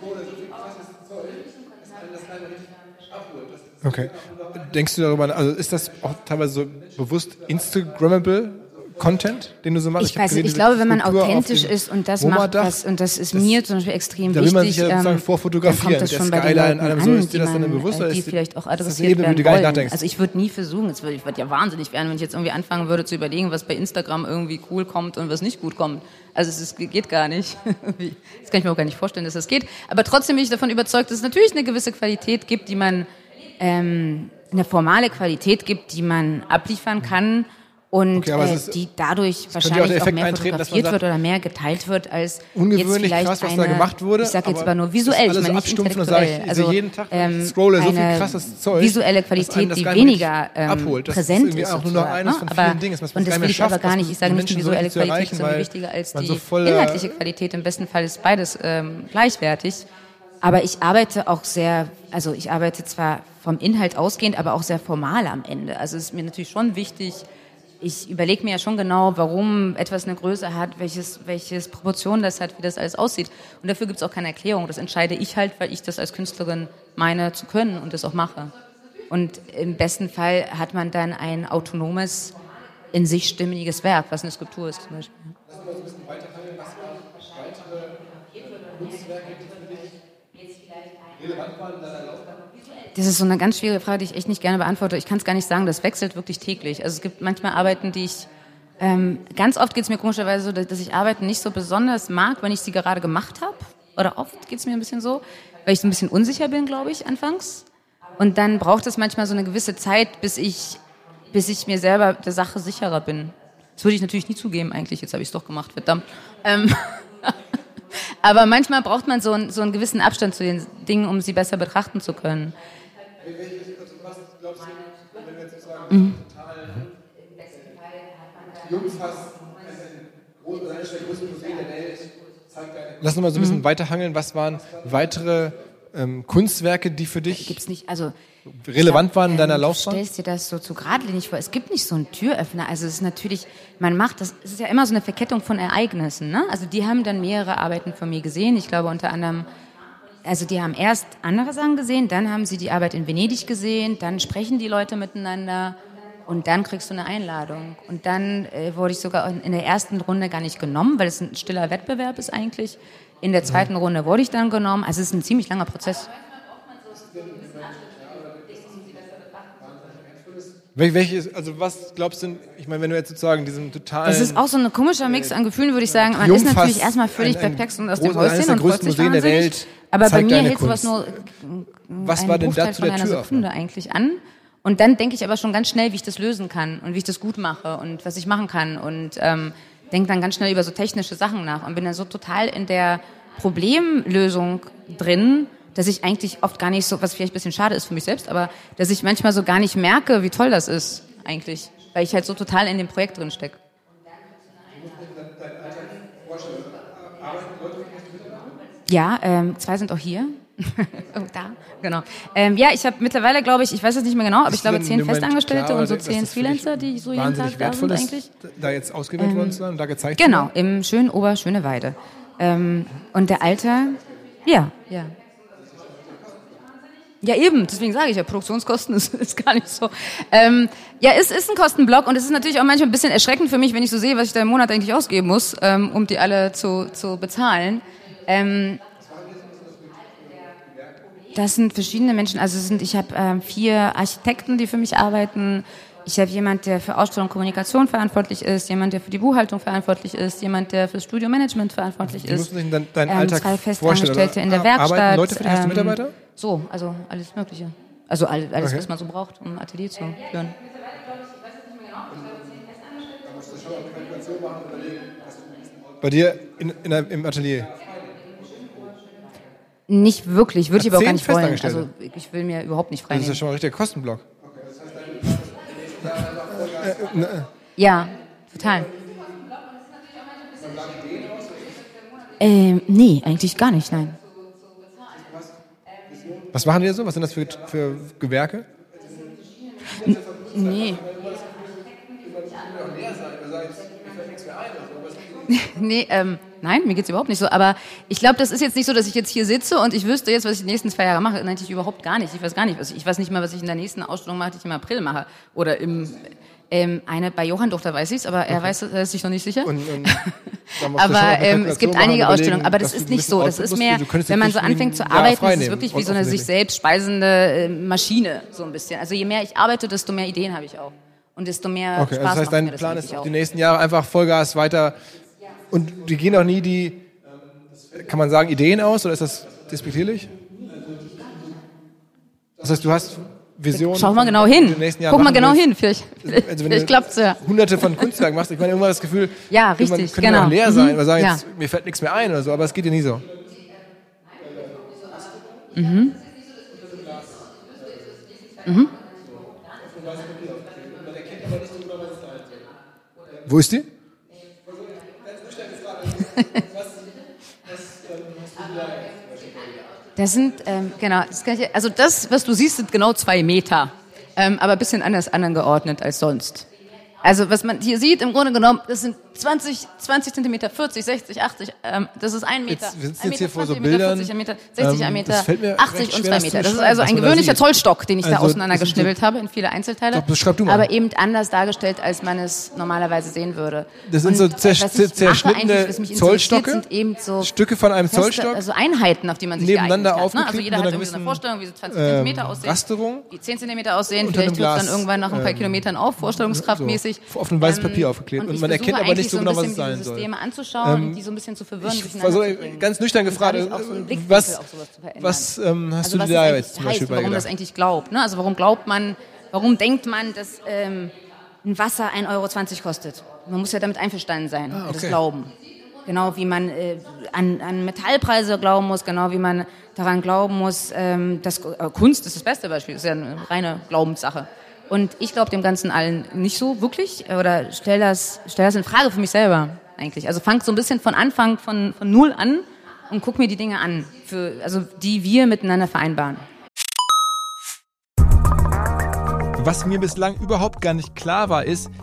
wurde so viel krasses Okay. Denkst du darüber, also ist das auch teilweise so bewusst Instagrammable Content, den du so machst? Ich, ich weiß, gesehen, ich glaube, wenn man authentisch ist und das macht was, und das ist das, mir zum Beispiel extrem wichtig. Da will man sich ja sozusagen ähm, vorfotografieren, das schon der Skyline, allem so, ist dir das dann bewusster? Die vielleicht auch adressiert werden wollen. Also ich würde nie versuchen, es würde, ich würde ja wahnsinnig werden, wenn ich jetzt irgendwie anfangen würde zu überlegen, was bei Instagram irgendwie cool kommt und was nicht gut kommt. Also es ist, geht gar nicht. Das kann ich mir auch gar nicht vorstellen, dass das geht. Aber trotzdem bin ich davon überzeugt, dass es natürlich eine gewisse Qualität gibt, die man, ähm, eine formale Qualität gibt, die man abliefern kann und Okay, äh, ist- die dadurch auch wahrscheinlich auch, Effekt mehr fotografiert sagt, wird oder mehr geteilt wird als ungewöhnlich jetzt vielleicht krass, was eine, da gemacht wurde, Ich sage jetzt aber nur ist visuell, ich meine nicht intellektuell. ich Also jeden Tag, ähm, scrolle, so viel eine krasses Zeug, visuelle Qualität, das die weniger ähm, abholt. Das ist präsent irgendwie auch nur noch eines ne? von aber, vielen Dingen, man und das will ich aber gar nicht. Ich sage nicht die visuelle Qualität, sondern weil wichtiger als die inhaltliche Qualität. Im besten Fall ist beides ähm, gleichwertig. Aber ich arbeite auch sehr, also ich arbeite zwar vom Inhalt ausgehend, aber auch sehr formal am Ende. Also es ist mir natürlich schon wichtig, ich überlege mir ja schon genau, warum etwas eine Größe hat, welches, welches Proportion das hat, wie das alles aussieht. Und dafür gibt es auch keine Erklärung. Das entscheide ich halt, weil ich das als Künstlerin meine zu können und das auch mache. Und im besten Fall hat man dann ein autonomes, in sich stimmiges Werk, was eine Skulptur ist zum Beispiel. Das ist so eine ganz schwierige Frage, die ich echt nicht gerne beantworte. Ich kann es gar nicht sagen, das wechselt wirklich täglich. Also es gibt manchmal Arbeiten, die ich, ähm, ganz oft geht es mir komischerweise so, dass ich Arbeiten nicht so besonders mag, wenn ich sie gerade gemacht habe. Oder oft geht es mir ein bisschen so, weil ich so ein bisschen unsicher bin, glaube ich, anfangs. Und dann braucht es manchmal so eine gewisse Zeit, bis ich, bis ich mir selber der Sache sicherer bin. Das würde ich natürlich nie zugeben eigentlich, jetzt habe ich es doch gemacht, verdammt. Ähm, aber manchmal braucht man so, einen- so einen gewissen Abstand zu den Dingen, um sie besser betrachten zu können. Lass uns mal so ein bisschen Mhm. weiterhangeln. Was waren weitere ähm, Kunstwerke, die für dich Gibt's nicht, also relevant waren in deiner ähm, Laufbahn? Du stellst dir das so zu geradlinig vor. Es gibt nicht so einen Türöffner. Also es ist natürlich, man macht das, es ist ja immer so eine Verkettung von Ereignissen. Ne? Also die haben dann mehrere Arbeiten von mir gesehen. Ich glaube unter anderem, also die haben erst andere Sachen gesehen, dann haben sie die Arbeit in Venedig gesehen, dann sprechen die Leute miteinander und dann kriegst du eine Einladung. Und dann äh, wurde ich sogar in, in der ersten Runde gar nicht genommen, weil es ein stiller Wettbewerb ist eigentlich. In der zweiten Runde wurde ich dann genommen. Also es ist ein ziemlich langer Prozess. Welches, also was glaubst du, ich meine, wenn du jetzt sozusagen diesen totalen... Das ist auch so ein komischer Mix an Gefühlen, würde ich sagen. Man ist natürlich erstmal völlig ein- ein perplex und aus dem Häuschen und freut sich der. Welt Aber bei mir hält sowas nur Was einen war denn Bruchteil da zu von der? Sekunde eigentlich an. Und dann denke ich aber schon ganz schnell, wie ich das lösen kann und wie ich das gut mache und was ich machen kann und ähm, denke dann ganz schnell über so technische Sachen nach und bin dann so total in der Problemlösung drin, dass ich eigentlich oft gar nicht so, was vielleicht ein bisschen schade ist für mich selbst, aber dass ich manchmal so gar nicht merke, wie toll das ist eigentlich, weil ich halt so total in dem Projekt drin stecke. Ja, ähm, zwei sind auch hier. oh, da, genau. Ähm, ja, ich habe mittlerweile, glaube ich, ich weiß es nicht mehr genau, aber ich Ist glaube zehn Festangestellte klar, und so zehn Freelancer, die so jeden Tag da sind eigentlich. da jetzt ausgewählt worden zu sein und da gezeigt Genau, werden? im schönen Oberschöneweide. Ähm, und der Alter, ja, ja. Ja, eben, deswegen sage ich ja, Produktionskosten ist, ist gar nicht so. Ähm, ja, es ist ein Kostenblock und es ist natürlich auch manchmal ein bisschen erschreckend für mich, wenn ich so sehe, was ich da im Monat eigentlich ausgeben muss, ähm, um die alle zu, zu bezahlen. Ähm, das sind verschiedene Menschen. Also sind, ich habe ähm, vier Architekten, die für mich arbeiten. Ich habe jemand, der für Ausstellung und Kommunikation verantwortlich ist, jemand, der für die Buchhaltung verantwortlich ist, jemand, der fürs Studiomanagement verantwortlich Wie ist. musst du dich dein, deinen ähm, Alltag zwei? Festangestellte in der Ar- Werkstatt. Arbeiten Leute für dich? Du ähm, Mitarbeiter? So, also alles Mögliche. Also all- alles, Okay. was man so braucht, um ein Atelier zu führen. Bei dir in, in, im Atelier? Nicht wirklich, würde ich aber auch gar nicht wollen. Also ich will mir überhaupt nicht Das ist ja schon mal ein richtiger Kostenblock. Ja, total. Ähm, nee, eigentlich gar nicht, nein. Was machen die da so? Was sind das für, für Gewerke? Nee. nee, ähm, nein, mir geht's überhaupt nicht so. Aber ich glaube, das ist jetzt nicht so, dass ich jetzt hier sitze und ich wüsste jetzt, was ich die nächsten zwei Jahre mache. Nein, natürlich überhaupt gar nicht. Ich weiß gar nicht, was ich, ich weiß nicht mal, was ich in der nächsten Ausstellung mache, die ich im April mache. Oder im, ähm, eine bei Johann Duchter weiß ich's, aber er weiß, er ist sich noch nicht sicher. Und, und aber ähm, es gibt einige Ausstellungen, aber das ist nicht so. Das ist mehr, wenn man so anfängt zu arbeiten, ist frei es wirklich wie so eine sich selbst speisende äh, Maschine, so ein bisschen. Also je mehr ich arbeite, desto mehr Ideen habe ich auch. Und desto mehr Okay, Spaß also das heißt, dein Plan ist auch. die nächsten Jahre einfach Vollgas weiter. Und die gehen auch nie die, kann man sagen, Ideen aus oder ist das despektierlich? Das heißt, du hast Vision. Schau mal genau hin. Guck mal genau hin, vielleicht, vielleicht, also vielleicht klappt's ja. Hunderte von Kunstwerken machst, ich meine, irgendwann das Gefühl, ja, richtig, könnte genau. auch leer sein, mhm. weil sagen ja. jetzt, mir fällt nichts mehr ein oder so, aber es geht dir nie so. Mhm. Mhm. Wo ist die? Das sind, ähm, genau, das ich, also das, was du siehst, sind genau zwei Meter, ähm, aber ein bisschen anders angeordnet als sonst. Also was man hier sieht, im Grunde genommen, das sind 20, 20 Zentimeter, 40, 60, 80, ähm, das ist ein Meter. Jetzt, wir sitzen jetzt hier vor so 20, Bildern. 40, ein Meter, 60, ähm, Meter, das fällt mir 80 recht und schwer, 2 das Meter. Das ist also ein da gewöhnlicher. Zollstock, den ich da Also, auseinander das ist so- geschnibbelt habe in viele Einzelteile. Doch, du mal. Aber eben anders dargestellt, als man es normalerweise sehen würde. Das sind Und, so mache zerschnittene Zollstocke? Sind eben so Stücke von einem feste, Zollstock? Also Einheiten, auf die man sich Nebeneinander hat. Ne? Also aufgeklebt jeder hat irgendwie so eine Vorstellung, wie so 20 ähm, Zentimeter aussehen. Rasterung? Die 10 Zentimeter aussehen. Vielleicht hört dann irgendwann nach ein paar ähm, Kilometern auf, vorstellungskraftmäßig. auf ein weißes Papier aufgeklebt. Und man erkennt aber nicht eigentlich so genau, was ein es bisschen sein soll. Systeme anzuschauen Ähm, die so ein bisschen zu verwirren, Ich so bringen. ganz nüchtern gefragt, so Blickwinkel was, was ähm, hast also du was dir da jetzt zum Beispiel heißt, warum das eigentlich glaubt. Ne? Also warum glaubt man, warum denkt man, dass ähm, ein Wasser 1,20 Euro kostet? Man muss ja damit einverstanden sein, Ah, mit das okay. Glauben. Genau wie man äh, an, an Metallpreise glauben muss, genau wie man daran glauben muss, ähm, dass äh, Kunst ist das beste Beispiel, ist ja eine reine Glaubenssache. Und ich glaube dem Ganzen allen nicht so wirklich äh, oder stell das, stell das in Frage für mich selber eigentlich. Also fang so ein bisschen von Anfang von, von null an und guck mir die Dinge an, für, also die wir miteinander vereinbaren. Was mir bislang überhaupt gar nicht klar war, ist,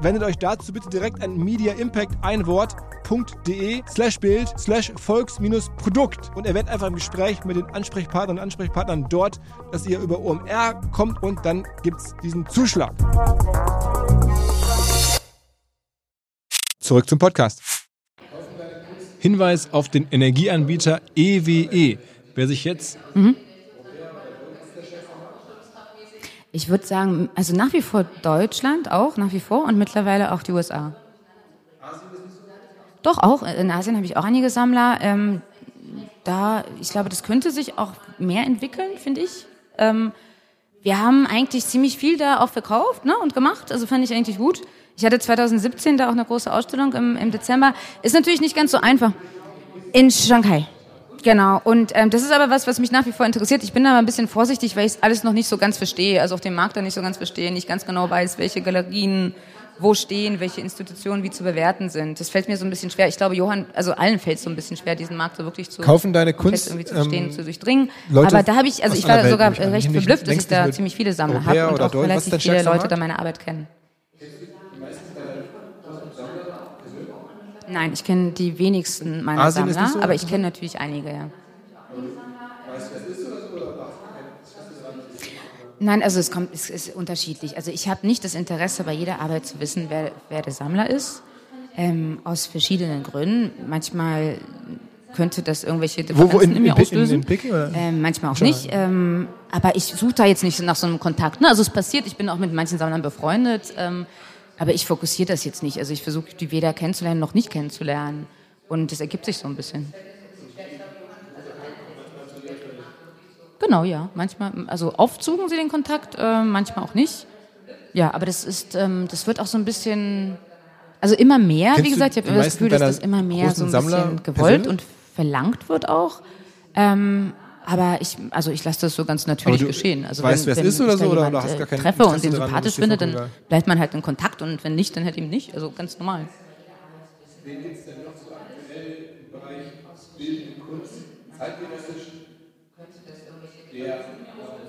Wendet euch dazu bitte direkt an Media Impact ein Wort.de slash Bild slash Volks-Produkt und erwähnt einfach im Gespräch mit den Ansprechpartnern und Ansprechpartnern dort, dass ihr über OMR kommt und dann gibt's diesen Zuschlag. Zurück zum Podcast. Hinweis auf den Energieanbieter EWE. Wer sich jetzt Ich würde sagen, also nach wie vor Deutschland auch, nach wie vor und mittlerweile auch die USA. Doch, auch. In Asien habe ich auch einige Sammler. Ähm, da, ich glaube, das könnte sich auch mehr entwickeln, finde ich. Ähm, wir haben eigentlich ziemlich viel da auch verkauft ne, und gemacht. Also fand ich eigentlich gut. Ich hatte 2017 da auch eine große Ausstellung im, im Dezember. Ist natürlich nicht ganz so einfach. In Shanghai. Genau. Und ähm, das ist aber was, was mich nach wie vor interessiert. Ich bin da aber ein bisschen vorsichtig, weil ich alles noch nicht so ganz verstehe. Also auf dem Markt da nicht so ganz verstehe, nicht ganz genau weiß, welche Galerien wo stehen, welche Institutionen wie zu bewerten sind. Das fällt mir so ein bisschen schwer. Ich glaube, Johann, also allen fällt es so ein bisschen schwer, diesen Markt so wirklich zu Kaufen deine Kunst, irgendwie zu verstehen, ähm, zu durchdringen. Leute Aber da habe ich, also ich war Welt, sogar recht verblüfft, dass ich da ziemlich viele Sammler habe und auch relativ viele Leute da meine Arbeit kennen. Nein, ich kenne die wenigsten meiner Asien Sammler, so aber ich kenne natürlich einige, ja. Nein, also es kommt, es ist unterschiedlich. Also ich habe nicht das Interesse, bei jeder Arbeit zu wissen, wer, wer der Sammler ist. Ähm, aus verschiedenen Gründen. Manchmal könnte das irgendwelche Differenzen Wo, wo, in, in, in, mir auslösen. Ähm, manchmal auch Schon. nicht. Ähm, aber ich suche da jetzt nicht nach so einem Kontakt. Ne? Also es passiert, ich bin auch mit manchen Sammlern befreundet, ähm, aber ich fokussiere das jetzt nicht. Also ich versuche die weder kennenzulernen noch nicht kennenzulernen. Und das ergibt sich so ein bisschen. Genau, ja. Manchmal, also oft suchen sie den Kontakt, äh, manchmal auch nicht. Ja, aber das ist, ähm, das wird auch so ein bisschen, Also immer mehr, Kennst wie gesagt, ich habe immer das Gefühl, dass das immer mehr so ein bisschen gewollt und verlangt wird auch. Ähm, aber ich, also ich lasse das so ganz natürlich geschehen. Also weißt, wer es ist oder so? Oder, oder hast gar keinen treffe und den sympathisch finde, dann bleibt man halt in Kontakt und wenn nicht, dann halt eben nicht. Also ganz normal. Wen gibt es denn noch so aktuell im Bereich bildende Kunst, zeitgenössisch,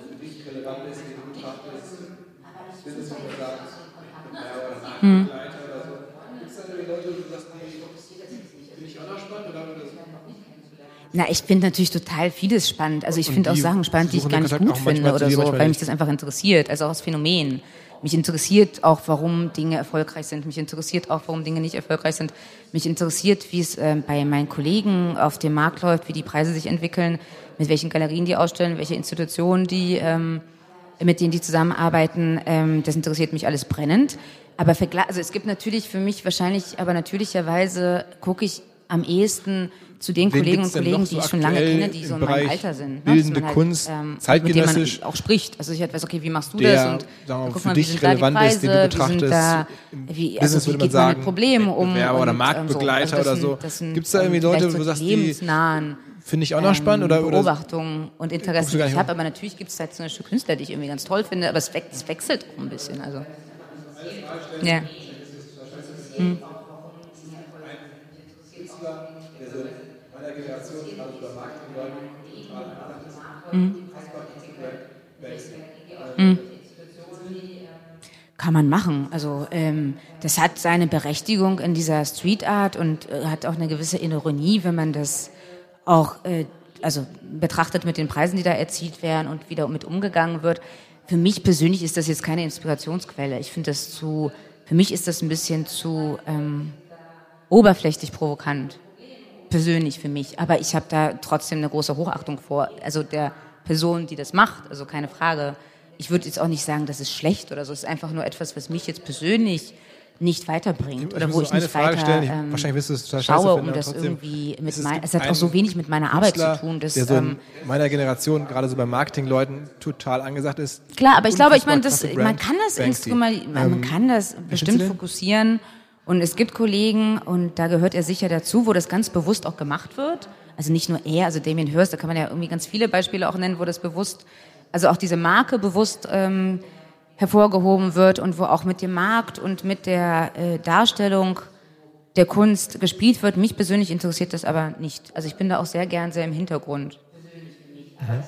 der für dich relevant ist, den du betrachtest, Business, man sagt, hm. Marktbegleiter oder so. Gibt es da Leute, die sagst, finde ich auch noch spannend oder na, ich finde natürlich total vieles spannend. Also ich finde auch Sachen spannend, die ich gar nicht gut finde oder so, weil mich das einfach interessiert. Also auch das Phänomen. Mich interessiert auch, warum Dinge erfolgreich sind. Mich interessiert auch, warum Dinge nicht erfolgreich sind. Mich interessiert, wie es äh, bei meinen Kollegen auf dem Markt läuft, wie die Preise sich entwickeln, mit welchen Galerien die ausstellen, welche Institutionen die, ähm, mit denen die zusammenarbeiten. Ähm, das interessiert mich alles brennend. Aber also es gibt natürlich für mich wahrscheinlich, aber natürlicherweise gucke ich am ehesten zu den Wen Kollegen und Kollegen, die ich schon lange kenne, die so in meinem Alter sind. Ne? Bildende halt, Kunst, ähm, zeitgenössisch. Mit man auch spricht. Also ich halt weiß, okay, wie machst du der, das? Und dann guck mal, wie sind da die Preise, ist, den du betrachtest. Da, wie, also, wie geht man mit Problemen um? Bewerber oder Marktbegleiter so. also oder so. Gibt es da irgendwie Leute, wo du sagst, die finde ich auch noch spannend? Oder, oder Beobachtungen und Interessen, die ich habe. Aber natürlich gibt es halt zum Beispiel Künstler, die ich irgendwie ganz toll finde, aber es, wechselt auch ein bisschen. Also. Ja. Hm. Mhm. Mhm. Kann man machen. Also ähm, das hat seine Berechtigung in dieser Street Art und äh, hat auch eine gewisse Ironie, wenn man das auch äh, also betrachtet mit den Preisen, die da erzielt werden und wieder mit umgegangen wird. Für mich persönlich ist das jetzt keine Inspirationsquelle. Ich finde das zu, für mich ist das ein bisschen zu ähm, oberflächlich provokant persönlich für mich. Aber ich habe da trotzdem eine große Hochachtung vor. Also der Person, die das macht, also keine Frage. Ich würde jetzt auch nicht sagen, das ist schlecht oder so. Es ist einfach nur etwas, was mich jetzt persönlich nicht weiterbringt oder wo ich nicht Frage weiter stellen. Ich, ähm, wahrscheinlich wirst du es total schaue, um das irgendwie mit mein, es hat auch so wenig mit meiner Arbeit zu tun. Dass, der so ähm, meiner Generation gerade so bei Marketingleuten total angesagt ist. Klar, aber ich glaube, ich meine, das, man kann das Instrument, man ähm, kann das bestimmt fokussieren und es gibt Kollegen, und da gehört er sicher dazu, wo das ganz bewusst auch gemacht wird. Also nicht nur er, also Damien Hirst, da kann man ja irgendwie ganz viele Beispiele auch nennen, wo das bewusst, also auch diese Marke bewusst ähm, hervorgehoben wird und wo auch mit dem Markt und mit der äh, Darstellung der Kunst gespielt wird. Mich persönlich interessiert das aber nicht. Also ich bin da auch sehr gern sehr im Hintergrund. Mhm.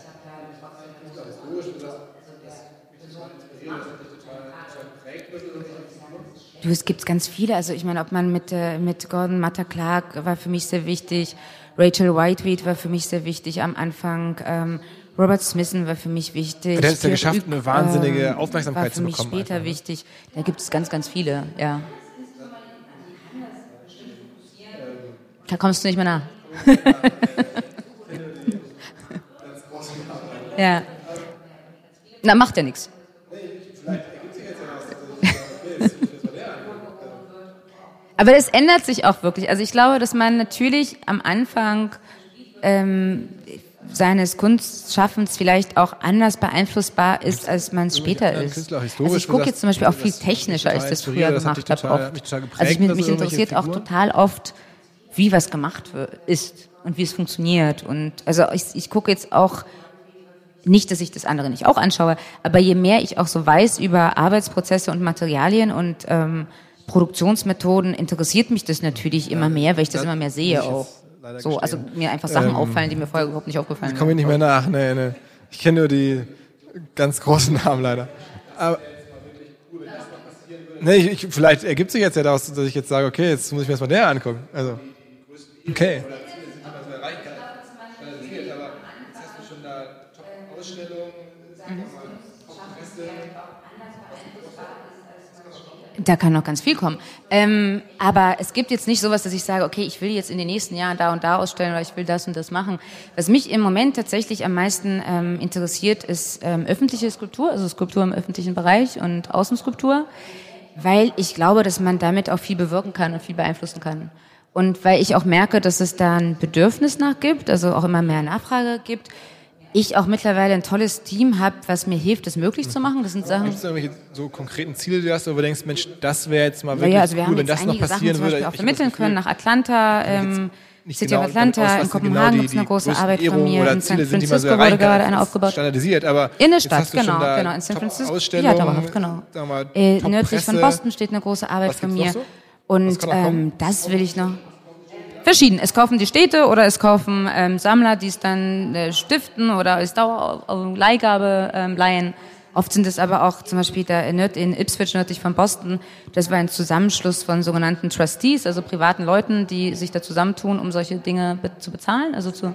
Du, es gibt ganz viele. Also ich meine, ob man mit, äh, mit Gordon Matta Clark war für mich sehr wichtig. Rachel Whiteweed war für mich sehr wichtig am Anfang. Ähm, Robert Smithson war für mich wichtig. Der hat es ja geschafft, eine wahnsinnige ähm, Aufmerksamkeit zu bekommen. War für mich später einfach. wichtig. Da gibt es ganz, ganz viele, ja. Da kommst du nicht mehr nach. ja. Na, macht ja nichts. Aber das ändert sich auch wirklich. Also ich glaube, dass man natürlich am Anfang ähm, seines Kunstschaffens vielleicht auch anders beeinflussbar ist, als man es später ist. Also ich gucke jetzt zum Beispiel auch viel technischer, als ich das früher gemacht habe. Oft. Also ich, mich interessiert auch total oft, wie was gemacht ist und wie es funktioniert. Und also ich, ich gucke jetzt auch nicht, dass ich das andere nicht auch anschaue, aber je mehr ich auch so weiß über Arbeitsprozesse und Materialien und ähm, Produktionsmethoden interessiert mich das natürlich immer mehr, weil ich das immer mehr sehe auch. So, also mir einfach Sachen ähm, auffallen, die mir vorher überhaupt nicht aufgefallen sind. Ich komme nicht mehr nach, nee, nee. Ich kenne nur die ganz großen Namen leider. Aber, nee, ich, ich, vielleicht ergibt sich jetzt ja daraus, dass ich jetzt sage, okay, jetzt muss ich mir erstmal der angucken. Also, okay. Da kann noch ganz viel kommen. Ähm, aber es gibt jetzt nicht sowas, dass ich sage, okay, ich will jetzt in den nächsten Jahren da und da ausstellen oder ich will das und das machen. Was mich im Moment tatsächlich am meisten ähm, interessiert, ist ähm, öffentliche Skulptur, also Skulptur im öffentlichen Bereich und Außenskulptur, weil ich glaube, dass man damit auch viel bewirken kann und viel beeinflussen kann. Und weil ich auch merke, dass es da ein Bedürfnis nach gibt, also auch immer mehr Nachfrage gibt, ich auch mittlerweile ein tolles Team habe, was mir hilft, das möglich zu machen. Das sind Sachen. Gibt es irgendwelche so konkreten Ziele, die du hast, wo du denkst, Mensch, das wäre jetzt mal wirklich ja, also wir cool, wenn das noch passieren Sachen würde. Auch vermitteln können nach Atlanta. Ähm, City genau of Atlanta, in Kopenhagen genau gibt es eine große Arbeit von mir. In San man so Francisco wurde gerade eine aufgebaut. Standardisiert, aber In der Stadt, genau, genau. In San Francisco. Ja, dauerhaft, genau. mal, Äh, nördlich von. Boston steht eine große Arbeit von mir. so? Und ähm, das will ich noch. Verschieden. Es kaufen die Städte oder es kaufen ähm, Sammler, die es dann äh, stiften oder als Dauerleihgabe ähm, leihen. Oft sind es aber auch zum Beispiel Nörd- in Ipswich nördlich von Boston. Das war ein Zusammenschluss von sogenannten Trustees, also privaten Leuten, die sich da zusammentun, um solche Dinge be zu bezahlen, also zu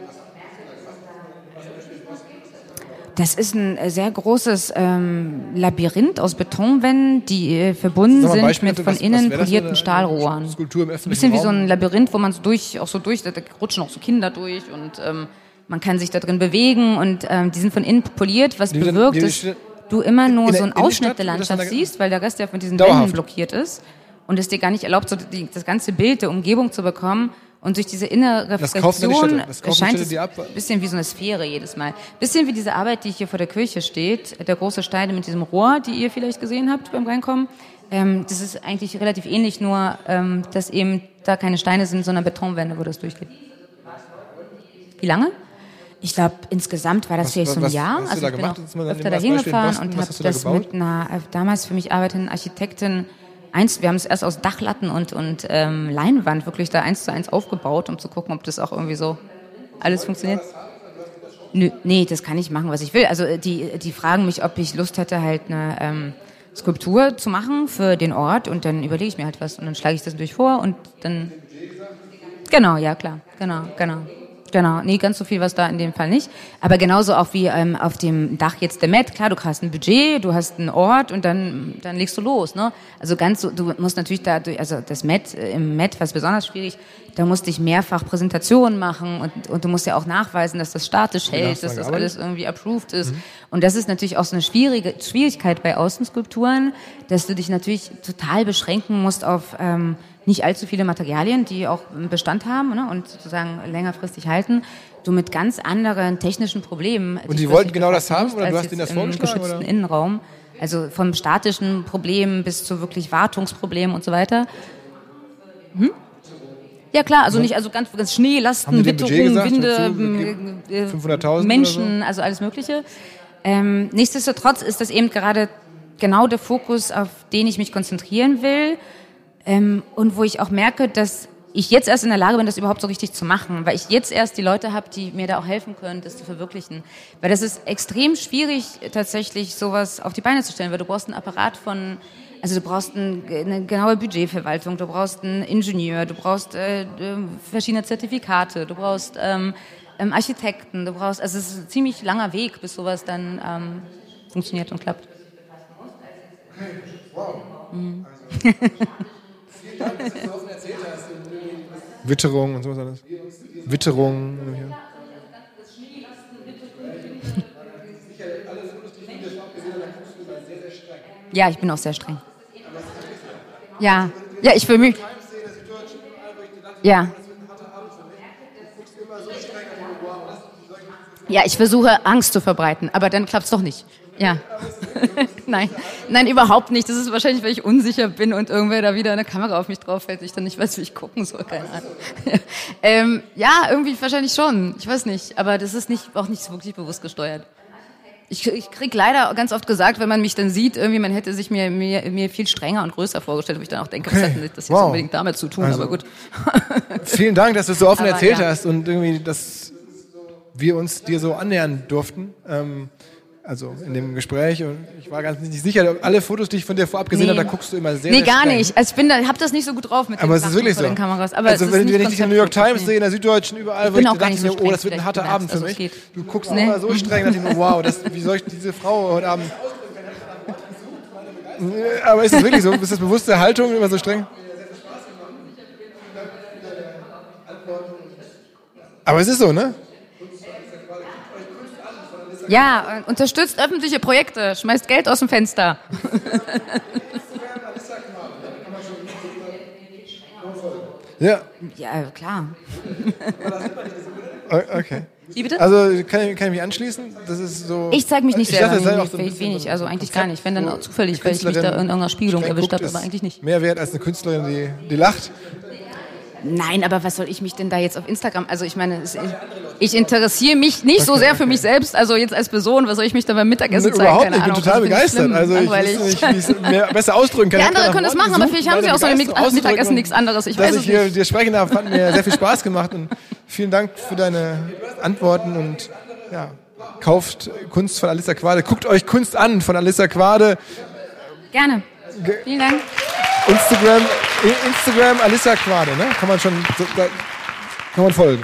das ist ein sehr großes ähm, Labyrinth aus Betonwänden, die äh, verbunden sind Beispiele, mit was- von was innen für polierten eine- Stahlrohren. Skulptur im Ein öffentlichen bisschen wie so Raum? ein Labyrinth, wo man so durch, auch so durch, da, rutschen auch so Kinder durch und ähm, man kann sich da drin bewegen und ähm, die sind von innen poliert, was Die bewirkt, dass die- du immer nur so einen Ausschnitt der Landschaft siehst, weil der Rest ja von diesen Dauerhaft. Wänden blockiert ist und es dir gar nicht erlaubt, so die, das ganze Bild der Umgebung zu bekommen. Und durch diese innere Reflexion Städte es ein bisschen wie so eine Sphäre jedes Mal. Bisschen wie diese Arbeit, die hier vor der Kirche steht, der große Stein mit diesem Rohr, die ihr vielleicht gesehen habt beim Reinkommen. Ähm, das ist eigentlich relativ ähnlich, nur ähm, dass eben da keine Steine sind, sondern Betonwände, wo das durchgeht. Wie lange? Ich glaube, insgesamt war das Was- vielleicht so ein was- Jahr. hast du also da ich bin gemacht? auch Jetzt mal öfter nimm mal das dahin Beispiel in gefahren Boston. und habe hast du da das gebaut? mit einer äh, damals für mich arbeitenden Architektin eins, wir haben es erst aus Dachlatten und, und ähm, Leinwand wirklich da eins zu eins aufgebaut, um zu gucken, ob das auch irgendwie so alles funktioniert. Nö, nee, das kann ich machen, was ich will. Also äh, die, die fragen mich, ob ich Lust hätte, halt eine ähm, Skulptur zu machen für den Ort und dann überlege ich mir halt was und dann schlage ich das natürlich vor und dann Genau, ja klar, genau, genau. Genau, nee, ganz so viel was da in dem Fall nicht. Aber genauso auch wie ähm, auf dem Dach jetzt der Met, klar, du hast ein Budget, du hast einen Ort und dann, dann legst du los. Ne? Also ganz so, du musst natürlich da, also das Met, äh, im Met war es besonders schwierig, da musste ich mehrfach Präsentationen machen und, und du musst ja auch nachweisen, dass das statisch hält, dass da das alles irgendwie approved ist. Und das ist natürlich auch so eine schwierige Schwierigkeit bei Außenskulpturen, dass du dich natürlich total beschränken musst auf ähm, nicht allzu viele Materialien, die auch einen Bestand haben ne, und sozusagen längerfristig halten. Du mit ganz anderen technischen Problemen. Und die wollten genau das haben, oder du hast denen jetzt das im vorgeschlagen, geschützten oder? Innenraum. Also vom statischen Problem bis zu wirklich Wartungsproblemen und so weiter. Hm? Ja klar, also nicht also ganz, ganz Schnee, Lasten, Witterung, Winde, dazu, äh, 500.000 oder Menschen, also alles Mögliche. Ähm, nichtsdestotrotz ist das eben gerade genau der Fokus, auf den ich mich konzentrieren will ähm, und wo ich auch merke, dass ich jetzt erst in der Lage bin, das überhaupt so richtig zu machen, weil ich jetzt erst die Leute habe, die mir da auch helfen können, das zu verwirklichen. Weil das ist extrem schwierig, tatsächlich sowas auf die Beine zu stellen, weil du brauchst einen Apparat von, also du brauchst ein, eine genaue Budgetverwaltung, du brauchst einen Ingenieur, du brauchst äh, äh, verschiedene Zertifikate, du brauchst ähm, ähm, Architekten, du brauchst, also es ist ein ziemlich langer Weg, bis sowas dann ähm, funktioniert und klappt. Witterung und sowas alles. Witterung. Ja, ich bin auch sehr streng. Ja, ja, ich will mich. Ja. Ja, ich versuche Angst zu verbreiten, aber dann klappt's doch nicht. Ja. nein, nein, überhaupt nicht. Das ist wahrscheinlich, weil ich unsicher bin und irgendwer da wieder eine Kamera auf mich drauf fällt, ich dann nicht weiß, wie ich gucken soll, keine Ahnung. ähm, ja, irgendwie wahrscheinlich schon. Ich weiß nicht, aber das ist nicht, auch nicht so wirklich bewusst gesteuert. Ich, ich krieg leider ganz oft gesagt, wenn man mich dann sieht, irgendwie man hätte sich mir, mir, mir viel strenger und größer vorgestellt, wo ich dann auch denke, was Okay. hat denn das jetzt Wow. unbedingt damit zu tun, Also- aber gut. Vielen Dank, dass du es so offen Aber erzählt ja. hast und irgendwie, dass wir uns dir so annähern durften. Ähm, also in dem Gespräch. Und ich war ganz nicht sicher, ob alle Fotos, die ich von dir vorab gesehen Nee. habe, da guckst du immer sehr, nee, sehr gar streng. nicht. Also ich bin da, hab das nicht so gut drauf mit den Aber es ist wirklich so. den Kameras. Aber also wenn, wenn nicht ich dich in der New York Times sehe, in der Süddeutschen, überall, wo ich gar dachte ich so oh, das wird ein harter. Abend für Also mich. geht. Du guckst Nee. immer so streng, dachte ich mir, wow, das, wie soll ich diese Frau heute Abend... Aber ist das wirklich so? Ist das bewusste Haltung immer so streng? Aber es ist so, ne? Ja, unterstützt öffentliche Projekte, schmeißt Geld aus dem Fenster. Ja, Ja, klar. okay. Wie bitte? Also kann ich, kann ich mich anschließen? Das ist so. Ich zeige mich nicht ich selber, dachte, wenig, so wenig, ein also eigentlich gar nicht. Wenn dann auch zufällig, weil ich mich da in irgendeiner Spiegelung erwischt habe, aber eigentlich nicht. Mehr wert als eine Künstlerin, die, die lacht. Nein, aber was soll ich mich denn da jetzt auf Instagram? Also ich meine, es, ich interessiere mich nicht so sehr für mich selbst, also jetzt als Person, was soll ich mich da beim Mittagessen zeigen? Überhaupt nicht, ich bin total begeistert. schlimm, Also ich wüsste nicht, wie ich es besser ausdrücken kann. Die anderen können das machen, aber vielleicht haben sie auch so Begeisterung Mittagessen nichts anderes. Ich Dass weiß ich es hier nicht. dir sprechen darf, hat mir sehr viel Spaß gemacht und vielen Dank für deine Antworten und ja, kauft Kunst von Alissa Quade. Guckt euch Kunst an von Alissa Quade. Gerne. Vielen Dank. Instagram, Instagram Alissa Quade, ne? Kann man schon, da, kann man folgen.